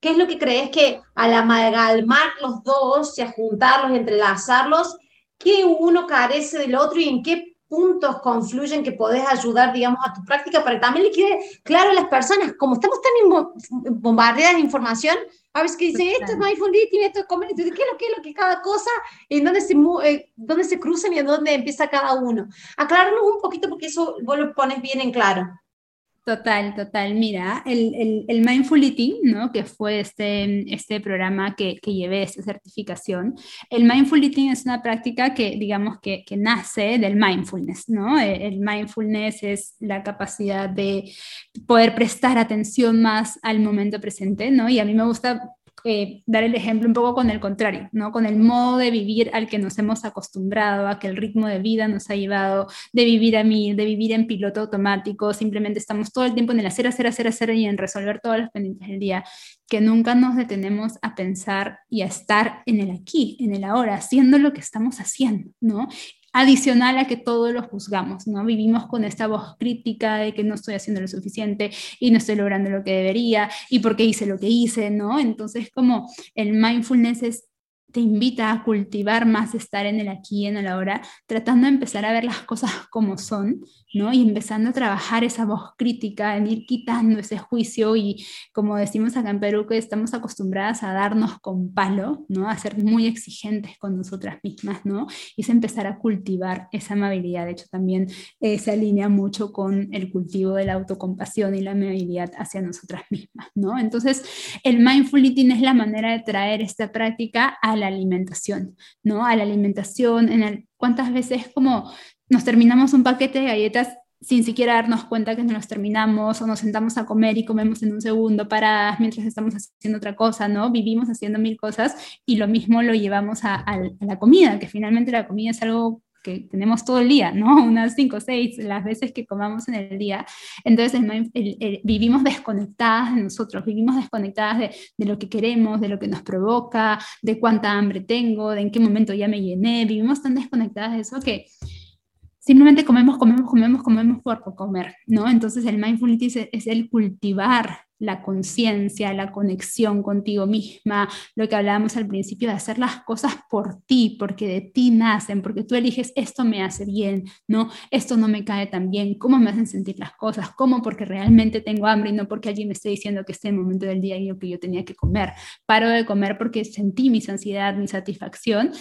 B: ¿qué es lo que crees que al amalgamar los dos y a juntarlos y entrelazarlos, qué uno carece del otro y en qué puntos confluyen que podés ayudar, digamos, a tu práctica para que también le quede claro a las personas, como estamos tan bombardeadas de información, a veces que dicen, esto es mindful eating, esto es comer, ¿qué es lo que es lo que cada cosa, en dónde se, eh, dónde se cruzan y en dónde empieza cada uno? Aclararnos un poquito porque eso vos lo pones bien en claro.
C: Total, total. Mira, el, el, el, Mindful Eating, ¿no? que fue este, este programa que, que, llevé esta certificación, el Mindful Eating es una práctica que, digamos, que, que nace del mindfulness. ¿no? E, el mindfulness es la capacidad de poder prestar atención más al momento presente, ¿no? y a mí me gusta eh, dar el ejemplo un poco con el contrario, ¿no? Con el modo de vivir al que nos hemos acostumbrado, a que el ritmo de vida nos ha llevado de vivir a mil, de vivir en piloto automático, simplemente estamos todo el tiempo en el hacer, hacer, hacer, hacer y en resolver todas las pendientes del día, que nunca nos detenemos a pensar y a estar en el aquí, en el ahora, haciendo lo que estamos haciendo, ¿no? Adicional a que todos lo juzgamos, ¿no? Vivimos con esta voz crítica de que no estoy haciendo lo suficiente y no estoy logrando lo que debería y por qué hice lo que hice, ¿no? Entonces, como el mindfulness es te invita a cultivar más estar en el aquí y en el ahora, tratando de empezar a ver las cosas como son, ¿no? Y empezando a trabajar esa voz crítica, en ir quitando ese juicio y como decimos acá en Perú, que estamos acostumbradas a darnos con palo, ¿no? A ser muy exigentes con nosotras mismas, ¿no? Y es empezar a cultivar esa amabilidad. De hecho, también eh, se alinea mucho con el cultivo de la autocompasión y la amabilidad hacia nosotras mismas, ¿no? Entonces, el mindful eating es la manera de traer esta práctica a la alimentación, ¿no? A la alimentación, en el, cuántas veces como nos terminamos un paquete de galletas sin siquiera darnos cuenta que nos terminamos o nos sentamos a comer y comemos en un segundo para mientras estamos haciendo otra cosa, ¿no? Vivimos haciendo mil cosas y lo mismo lo llevamos a, la comida, que finalmente la comida es algo que tenemos todo el día, ¿no? Unas cinco o seis las veces que comamos en el día. Entonces vivimos desconectadas de nosotros, vivimos desconectadas de, de, lo que queremos, de lo que nos provoca, de cuánta hambre tengo, de en qué momento ya me llené, vivimos tan desconectadas de eso que simplemente comemos, comemos, comemos, comemos por comer, ¿no? Entonces el mindfulness es, el cultivar la conciencia, la conexión contigo misma, lo que hablábamos al principio de hacer las cosas por ti, porque de ti nacen, porque tú eliges esto me hace bien, ¿no? Esto no me cae tan bien, cómo me hacen sentir las cosas, cómo porque realmente tengo hambre y no porque alguien me esté diciendo que este momento del día y yo que yo tenía que comer. Paro de comer porque sentí mi ansiedad, mi satisfacción,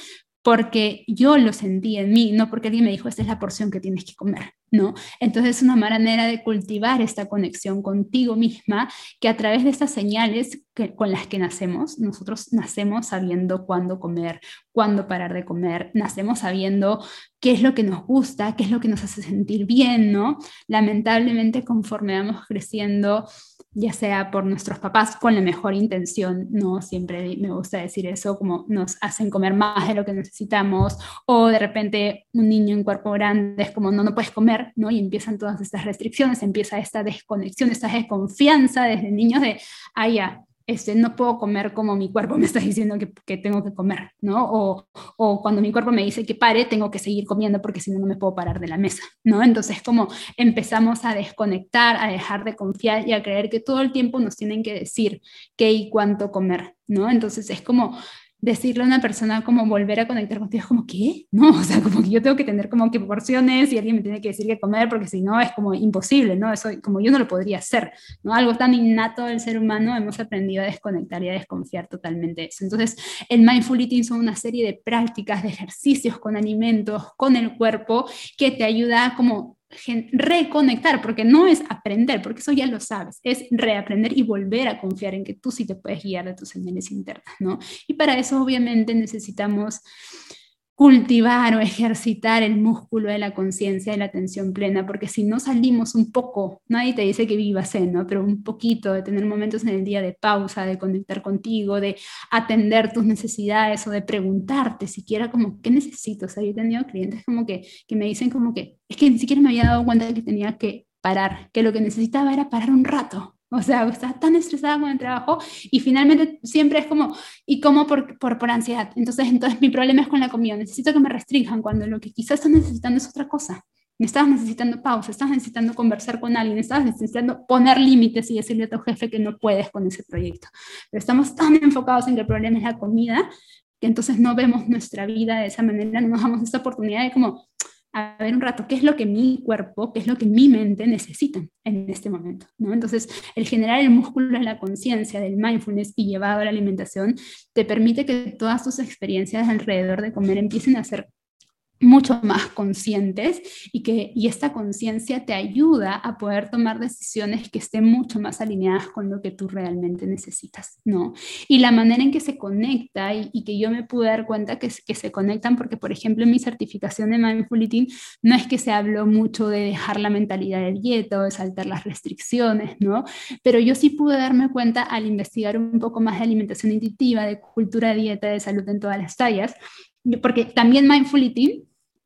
C: porque yo lo sentí en mí, no porque alguien me dijo, esta es la porción que tienes que comer, ¿no? Entonces es una manera de cultivar esta conexión contigo misma, que a través de estas señales que, con las que nacemos, nosotros nacemos sabiendo cuándo comer, cuándo parar de comer, nacemos sabiendo qué es lo que nos gusta, qué es lo que nos hace sentir bien, ¿no? Lamentablemente conforme vamos creciendo, ya sea por nuestros papás con la mejor intención, no siempre me gusta decir eso, como nos hacen comer más de lo que necesitamos, o de repente un niño en cuerpo grande es como, no, no puedes comer, ¿no? Y empiezan todas estas restricciones, empieza esta desconexión, esta desconfianza desde niños de, ah, ya, este, no puedo comer como mi cuerpo me está diciendo que, tengo que comer, ¿no? O, o, cuando mi cuerpo me dice que pare, tengo que seguir comiendo porque si no, no me puedo parar de la mesa, ¿no? Entonces, como empezamos a desconectar, a dejar de confiar y a creer que todo el tiempo nos tienen que decir qué y cuánto comer, ¿no? Entonces, es como decirle a una persona como volver a conectar contigo es como, ¿qué? No, o sea, como que yo tengo que tener como que porciones y alguien me tiene que decir qué comer porque si no es como imposible, ¿no? Eso como yo no lo podría hacer, ¿no? Algo tan innato del ser humano hemos aprendido a desconectar y a desconfiar totalmente de eso. Entonces, el mindful eating son una serie de prácticas, de ejercicios con alimentos, con el cuerpo, que te ayuda como reconectar, porque no es aprender, porque eso ya lo sabes, es reaprender y volver a confiar en que tú sí te puedes guiar de tus señales internas, ¿no? Y para eso obviamente necesitamos cultivar o ejercitar el músculo de la conciencia y la atención plena, porque si no salimos un poco, nadie te dice que vivas en. Pero un poquito de tener momentos en el día de pausa, de conectar contigo, de atender tus necesidades o de preguntarte siquiera como, ¿qué necesito? O sea, yo tenido clientes como que, que me dicen como que, es que ni siquiera me había dado cuenta de que tenía que parar, que lo que necesitaba era parar un rato, o sea, estás tan estresada con el trabajo y finalmente siempre es como, ¿y cómo por, por, por, ansiedad? Entonces, entonces mi problema es con la comida. Necesito que me restrinjan cuando lo que quizás estás necesitando es otra cosa. Estás necesitando pausa, estás necesitando conversar con alguien, estás necesitando poner límites y decirle a tu jefe que no puedes con ese proyecto. Pero estamos tan enfocados en que el problema es la comida que entonces no vemos nuestra vida de esa manera, no nos damos esta oportunidad de como, a ver un rato qué es lo que mi cuerpo, qué es lo que mi mente necesitan en este momento. ¿no? Entonces, el generar el músculo de la conciencia, del mindfulness y llevado a la alimentación, te permite que todas tus experiencias alrededor de comer empiecen a ser mucho más conscientes y que y esta conciencia te ayuda a poder tomar decisiones que estén mucho más alineadas con lo que tú realmente necesitas, ¿no? Y la manera en que se conecta y, que yo me pude dar cuenta que, que se conectan porque, por ejemplo, en mi certificación de Mindful Eating no es que se habló mucho de dejar la mentalidad del dieta o de saltar las restricciones, ¿no? Pero yo sí pude darme cuenta al investigar un poco más de alimentación intuitiva, de cultura de dieta, de salud en todas las tallas, porque también Mindful Eating,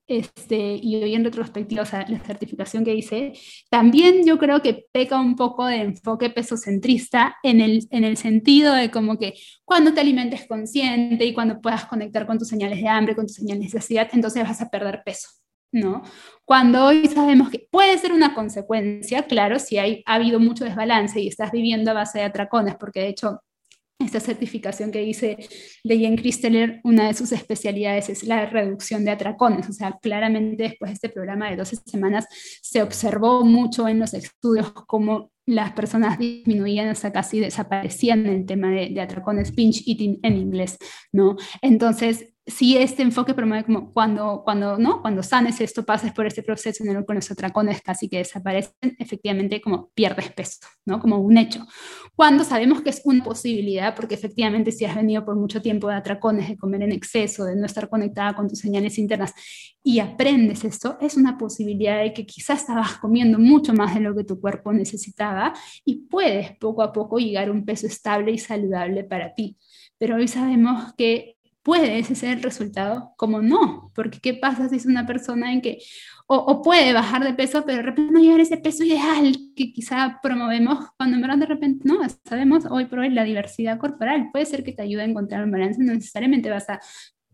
C: este, y hoy en retrospectiva, o sea, la certificación que hice, también yo creo que peca un poco de enfoque pesocentrista en el, en el sentido de como que cuando te alimentes consciente y cuando puedas conectar con tus señales de hambre, con tus señales de ansiedad, entonces vas a perder peso. ¿no? Cuando hoy sabemos que puede ser una consecuencia, claro, si hay, ha habido mucho desbalance y estás viviendo a base de atracones, porque de hecho esta certificación que dice de Jen Christeler, una de sus especialidades es la reducción de atracones. O sea, claramente después de este programa de 12 semanas se observó mucho en los estudios cómo las personas disminuían hasta casi desaparecían el tema de, de atracones, pinch eating en inglés, ¿no? Entonces, si este enfoque promueve como cuando, cuando, ¿no? cuando sanes esto, pases por este proceso el con los atracones casi que desaparecen, efectivamente como pierdes peso, ¿no? como un hecho. Cuando sabemos que es una posibilidad, porque efectivamente si has venido por mucho tiempo de atracones, de comer en exceso, de no estar conectada con tus señales internas y aprendes esto, es una posibilidad de que quizás estabas comiendo mucho más de lo que tu cuerpo necesitaba y puedes poco a poco llegar a un peso estable y saludable para ti. Pero hoy sabemos que puede ese ser el resultado, como no, porque ¿qué pasa si es una persona en que o, puede bajar de peso, pero de repente no llegar ese peso ideal que quizá promovemos cuando en de repente no, sabemos hoy por hoy la diversidad corporal puede ser que te ayude a encontrar un balance, no necesariamente vas a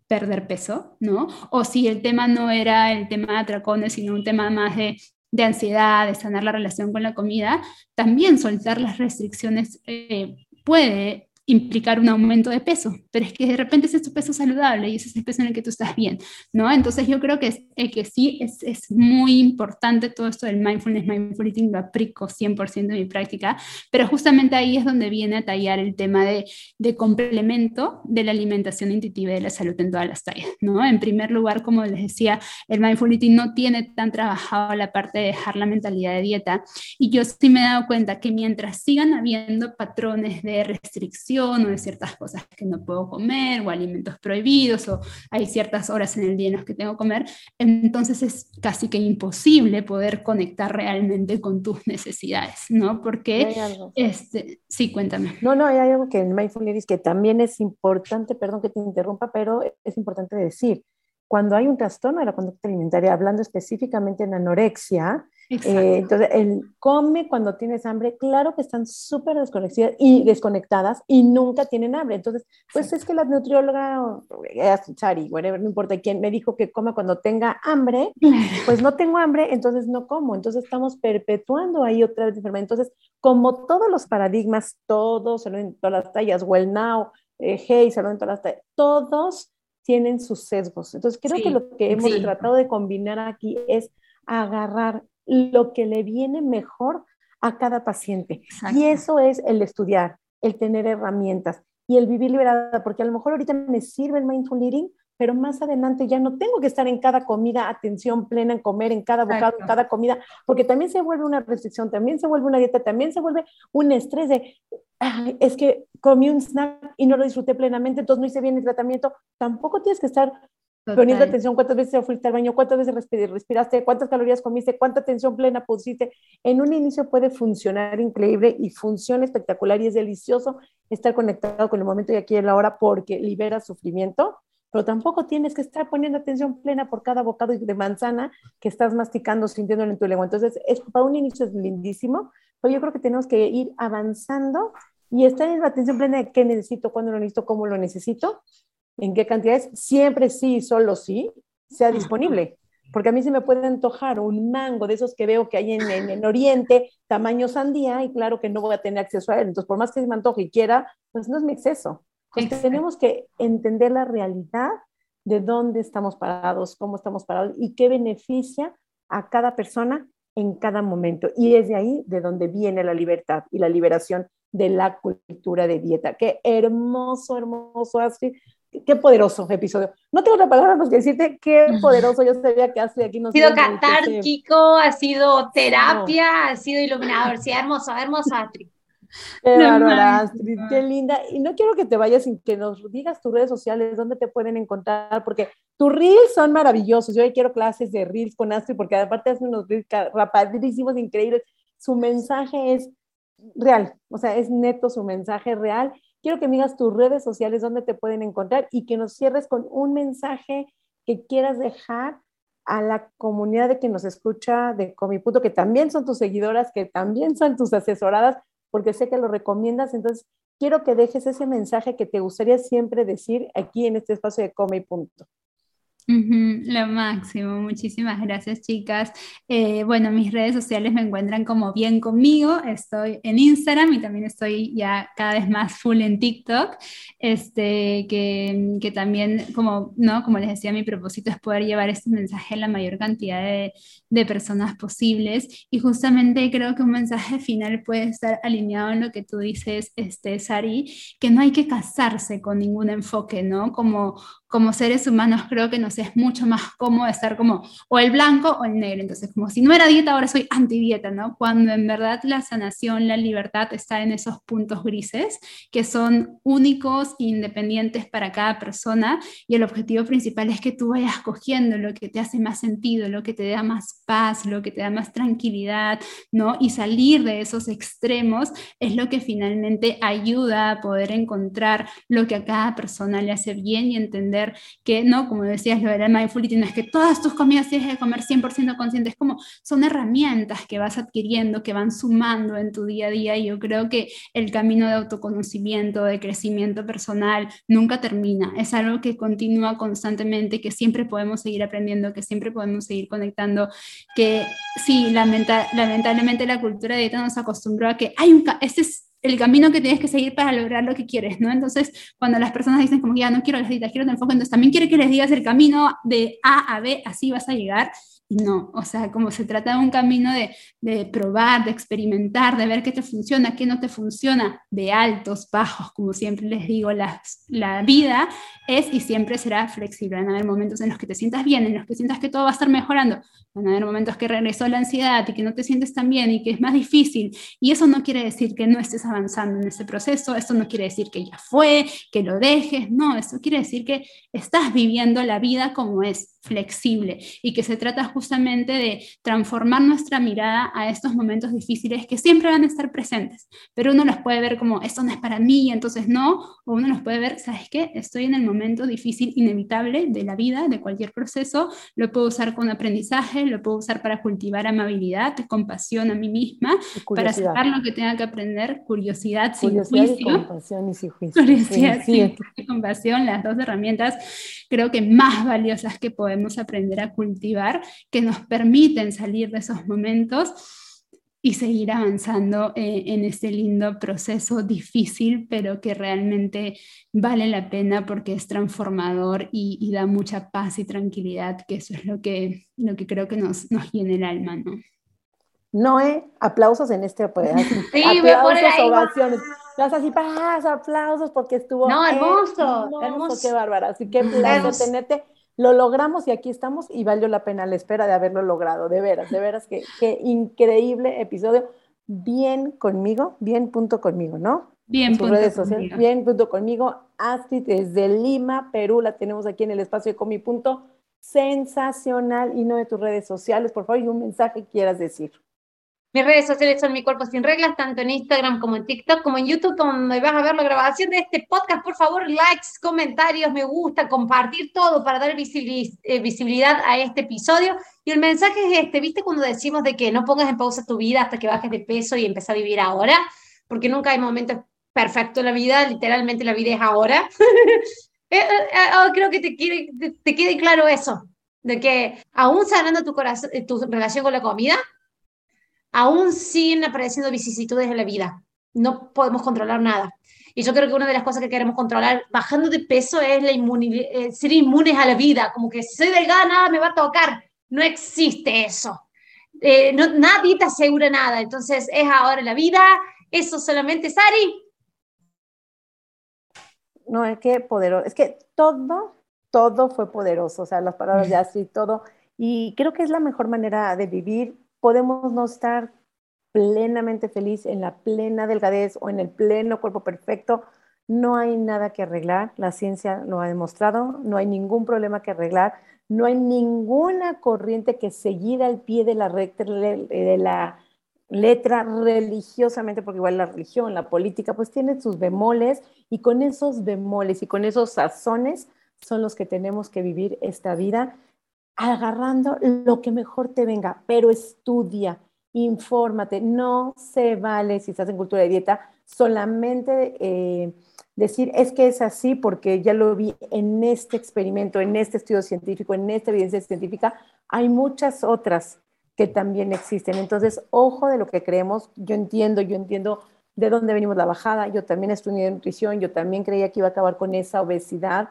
C: perder peso, ¿no? O si el tema no era el tema de atracones, sino un tema más de, de ansiedad, de sanar la relación con la comida, también soltar las restricciones eh, puede implicar un aumento de peso, pero es que de repente ese es tu peso saludable y ese es el peso en el que tú estás bien, ¿no? Entonces yo creo que, eh, que sí es, es, muy importante todo esto del mindfulness, mindful eating, lo aplico 100% en mi práctica, pero justamente ahí es donde viene a tallar el tema de, de complemento de la alimentación intuitiva y de la salud en todas las tallas, ¿no? En primer lugar, como les decía, el mindful eating no tiene tan trabajado la parte de dejar la mentalidad de dieta y yo sí me he dado cuenta que mientras sigan habiendo patrones de restricción, o de ciertas cosas que no puedo comer o alimentos prohibidos o hay ciertas horas en el día en las que tengo que comer, entonces es casi que imposible poder conectar realmente con tus necesidades, ¿no? Porque, este, sí, cuéntame.
A: No, no, hay algo que en Mindfulness que también es importante, perdón que te interrumpa, pero es importante decir, cuando hay un trastorno de la conducta alimentaria, hablando específicamente en anorexia, eh, entonces, el come cuando tienes hambre, claro que están súper desconectadas y desconectadas y nunca tienen hambre. Entonces, pues es que la nutrióloga, eh, Sari, whatever, no importa quién, me dijo que come cuando tenga hambre, pues no tengo hambre, entonces no como. Entonces estamos perpetuando ahí otra vez enfermedad. Entonces, como todos los paradigmas, todos, en todas las tallas, well now, eh, hey, en todas las tallas, todos tienen sus sesgos. Entonces, creo que lo que hemos tratado de combinar aquí es agarrar lo que le viene mejor a cada paciente. Y eso es el estudiar, el tener herramientas y el vivir liberada, porque a lo mejor ahorita me sirve el mindful eating, pero más adelante ya no tengo que estar en cada comida, atención plena en comer, en cada bocado, en cada comida, porque también se vuelve una restricción, también se vuelve una dieta, también se vuelve un estrés de, es que comí un snack y no lo disfruté plenamente, entonces no hice bien el tratamiento. Tampoco tienes que estar poniendo atención cuántas veces fuiste al baño, cuántas veces respiraste, cuántas calorías comiste, cuánta atención plena pusiste. En un inicio puede funcionar increíble y funciona espectacular y es delicioso estar conectado con el momento y aquí en la hora porque libera sufrimiento, pero tampoco tienes que estar poniendo atención plena por cada bocado de manzana que estás masticando, sintiéndolo en tu lengua. Entonces, es, para un inicio es lindísimo, pero yo creo que tenemos que ir avanzando y estar en la atención plena de qué necesito, cuándo lo necesito, cómo lo necesito en qué cantidades, siempre sí, solo sí, sea disponible. Porque a mí se me puede antojar un mango de esos que veo que hay en, en, Oriente, tamaño sandía, y claro que no voy a tener acceso a él. Entonces, por más que se me antoje y quiera, pues no es mi exceso. Entonces, tenemos que entender la realidad de dónde estamos parados, cómo estamos parados y qué beneficia a cada persona en cada momento. Y es de ahí de donde viene la libertad y la liberación de la cultura de dieta. Qué hermoso, hermoso, Astrid qué poderoso episodio. No tengo otra palabra más que decirte qué poderoso. Yo sabía que Astrid aquí nos
B: Ha sido catártico, ha sido terapia, ha sido iluminador. Sí, hermoso, hermoso, Astrid.
A: Qué bárbara, Astrid, qué linda. Y no quiero que te vayas sin que nos digas tus redes sociales, dónde te pueden encontrar, porque tus reels son maravillosos. Yo hoy quiero clases de reels con Astrid, porque aparte hacen unos reels rapadísimos, increíbles. Su mensaje es real, o sea, es neto su mensaje real quiero que me digas tus redes sociales, dónde te pueden encontrar y que nos cierres con un mensaje que quieras dejar a la comunidad de que nos escucha de Comiputo, que también son tus seguidoras, que también son tus asesoradas, porque sé que lo recomiendas. Entonces, quiero que dejes ese mensaje que te gustaría siempre decir aquí en este espacio de
C: Lo máximo, muchísimas gracias chicas. Eh, bueno, mis redes sociales me encuentran como bien conmigo, estoy en Instagram y también estoy ya cada vez más full en TikTok, este, que, que también como, ¿no? como les decía, mi propósito es poder llevar este mensaje a la mayor cantidad de, de personas posibles y justamente creo que un mensaje final puede estar alineado en lo que tú dices, este, Sari, que no hay que casarse con ningún enfoque, ¿no? Como como seres humanos creo que nos es mucho más cómodo estar como o el blanco o el negro. Entonces, como si no era dieta, ahora soy anti-dieta, ¿no? Cuando en verdad la sanación, la libertad está en esos puntos grises que son únicos e independientes para cada persona y el objetivo principal es que tú vayas cogiendo lo que te hace más sentido, lo que te da más paz, lo que te da más tranquilidad, ¿no? Y salir de esos extremos es lo que finalmente ayuda a poder encontrar lo que a cada persona le hace bien y entender que, ¿no? Como decías, lo del mindfulness, no es que todas tus comidas tienes que comer 100% conscientes, como son herramientas que vas adquiriendo, que van sumando en tu día a día y yo creo que el camino de autoconocimiento, de crecimiento personal, nunca termina, es algo que continúa constantemente, que siempre podemos seguir aprendiendo, que siempre podemos seguir conectando, que sí, lamentablemente la cultura de dieta nos acostumbró a que hay un, este es el camino que tienes que seguir para lograr lo que quieres, ¿no? Entonces, cuando las personas dicen como, ya no quiero las dietas, quiero el enfoque, entonces también quiere que les digas el camino de A a B, así vas a llegar, no, o sea, como se trata de un camino de, de, probar, de experimentar, de ver qué te funciona, qué no te funciona, de altos, bajos, como siempre les digo, la, la vida es y siempre será flexible. Van a haber momentos en los que te sientas bien, en los que sientas que todo va a estar mejorando. Van a haber momentos que regresó la ansiedad y que no te sientes tan bien y que es más difícil. Y eso no quiere decir que no estés avanzando en ese proceso, eso no quiere decir que ya fue, que lo dejes, no, eso quiere decir que estás viviendo la vida como es, flexible y que se trata justamente de transformar nuestra mirada a estos momentos difíciles que siempre van a estar presentes, pero uno los puede ver como, esto no es para mí, entonces no, o uno los puede ver, ¿sabes qué? Estoy en el momento difícil, inevitable de la vida, de cualquier proceso, lo puedo usar con aprendizaje, lo puedo usar para cultivar amabilidad, compasión a mí misma, para sacar lo que tenga que aprender, curiosidad, sin juicio. Y compasión y sin juicio. Curiosidad y compasión, las dos herramientas creo que más valiosas que podemos aprender a cultivar, que nos permiten salir de esos momentos y seguir avanzando eh, en este lindo proceso difícil, pero que realmente vale la pena porque es transformador y, da mucha paz y tranquilidad, que eso es lo que, lo que creo que nos, nos llena el alma, ¿no?
A: Noé, aplausos en este pues, Sí, aplausos, ovaciones. Las así, paz, aplausos, porque estuvo.
B: No, hermoso, hermoso.
A: Qué bárbara. Así que placer tenerte. Lo logramos y aquí estamos y valió la pena la espera de haberlo logrado. De veras, de veras, qué, qué increíble episodio. Bien conmigo, bien punto conmigo, ¿no?
C: Bien punto conmigo.
A: Bien punto conmigo. Astrid desde Lima, Perú, la tenemos aquí en el espacio de Comi Punto. Sensacional y no de tus redes sociales, por favor, y un mensaje que quieras decir.
B: Mis redes sociales son Mi Cuerpo Sin Reglas, tanto en Instagram como en TikTok, como en YouTube, donde vas a ver la grabación de este podcast. Por favor, likes, comentarios, me gusta, compartir todo para dar eh, visibilidad a este episodio. Y el mensaje es este, ¿viste cuando decimos de que no pongas en pausa tu vida hasta que bajes de peso y empieces a vivir ahora? Porque nunca hay momentos perfectos en la vida, literalmente la vida es ahora. Eh, eh, oh, creo que te, quiere, te, quede claro eso, de que aún sanando tu, tu relación con la comida, aún siguen apareciendo vicisitudes en la vida. No podemos controlar nada. Y yo creo que una de las cosas que queremos controlar bajando de peso es la eh, ser inmunes a la vida, como que si soy delgada nada me va a tocar. No existe eso. Eh, nadie te asegura nada. Entonces es ahora la vida. Eso solamente, Sari.
A: No, es que poderoso. Es que todo, todo fue poderoso. O sea, las palabras de Así, todo. Y creo que es la mejor manera de vivir podemos no estar plenamente feliz en la plena delgadez o en el pleno cuerpo perfecto. No hay nada que arreglar, la ciencia lo ha demostrado, no hay ningún problema que arreglar, no hay ninguna corriente que seguir al pie de la, de la letra religiosamente, porque igual la religión, la política, pues tiene sus bemoles y con esos bemoles y con esos sazones son los que tenemos que vivir esta vida agarrando lo que mejor te venga, pero estudia, infórmate, no se vale si estás en cultura de dieta solamente eh, decir es que es así porque ya lo vi en este experimento, en este estudio científico, en esta evidencia científica, hay muchas otras que también existen. Entonces, ojo de lo que creemos, yo entiendo, yo entiendo de dónde venimos la bajada, yo también estudié nutrición, yo también creía que iba a acabar con esa obesidad,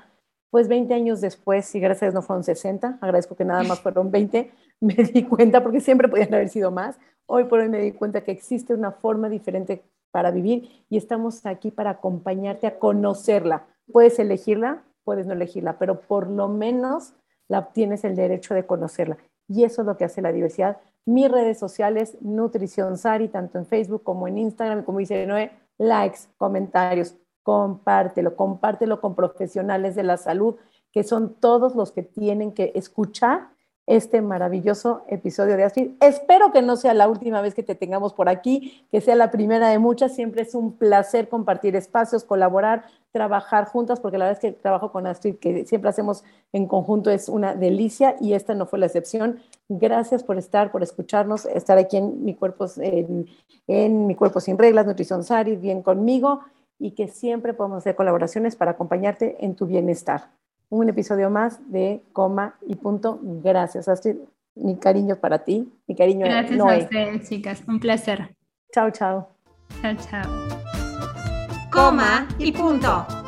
A: pues 20 años después, y gracias no fueron 60, agradezco que nada más fueron 20, me di cuenta, porque siempre podían haber sido más, hoy por hoy me di cuenta que existe una forma diferente para vivir y estamos aquí para acompañarte a conocerla. Puedes elegirla, puedes no elegirla, pero por lo menos la, tienes el derecho de conocerla. Y eso es lo que hace la diversidad. Mis redes sociales, Nutrición Sari, tanto en Facebook como en Instagram, como dice Noé, likes, comentarios, compártelo, compártelo con profesionales de la salud, que son todos los que tienen que escuchar este maravilloso episodio de Astrid. Espero que no sea la última vez que te tengamos por aquí, que sea la primera de muchas. Siempre es un placer compartir espacios, colaborar, trabajar juntas, porque la verdad es que trabajo con Astrid, que siempre hacemos en conjunto, es una delicia y esta no fue la excepción. Gracias por estar, por escucharnos, estar aquí en mi cuerpo, en, en mi cuerpo sin reglas, Nutrición Sari, bien conmigo y que siempre podemos hacer colaboraciones para acompañarte en tu bienestar un episodio más de Coma y Punto. Gracias, Astrid. Mi cariño para ti, mi cariño
C: Gracias a ustedes, chicas. Un placer.
A: Chao, chao.
C: Chao, chao.
B: Coma y Punto.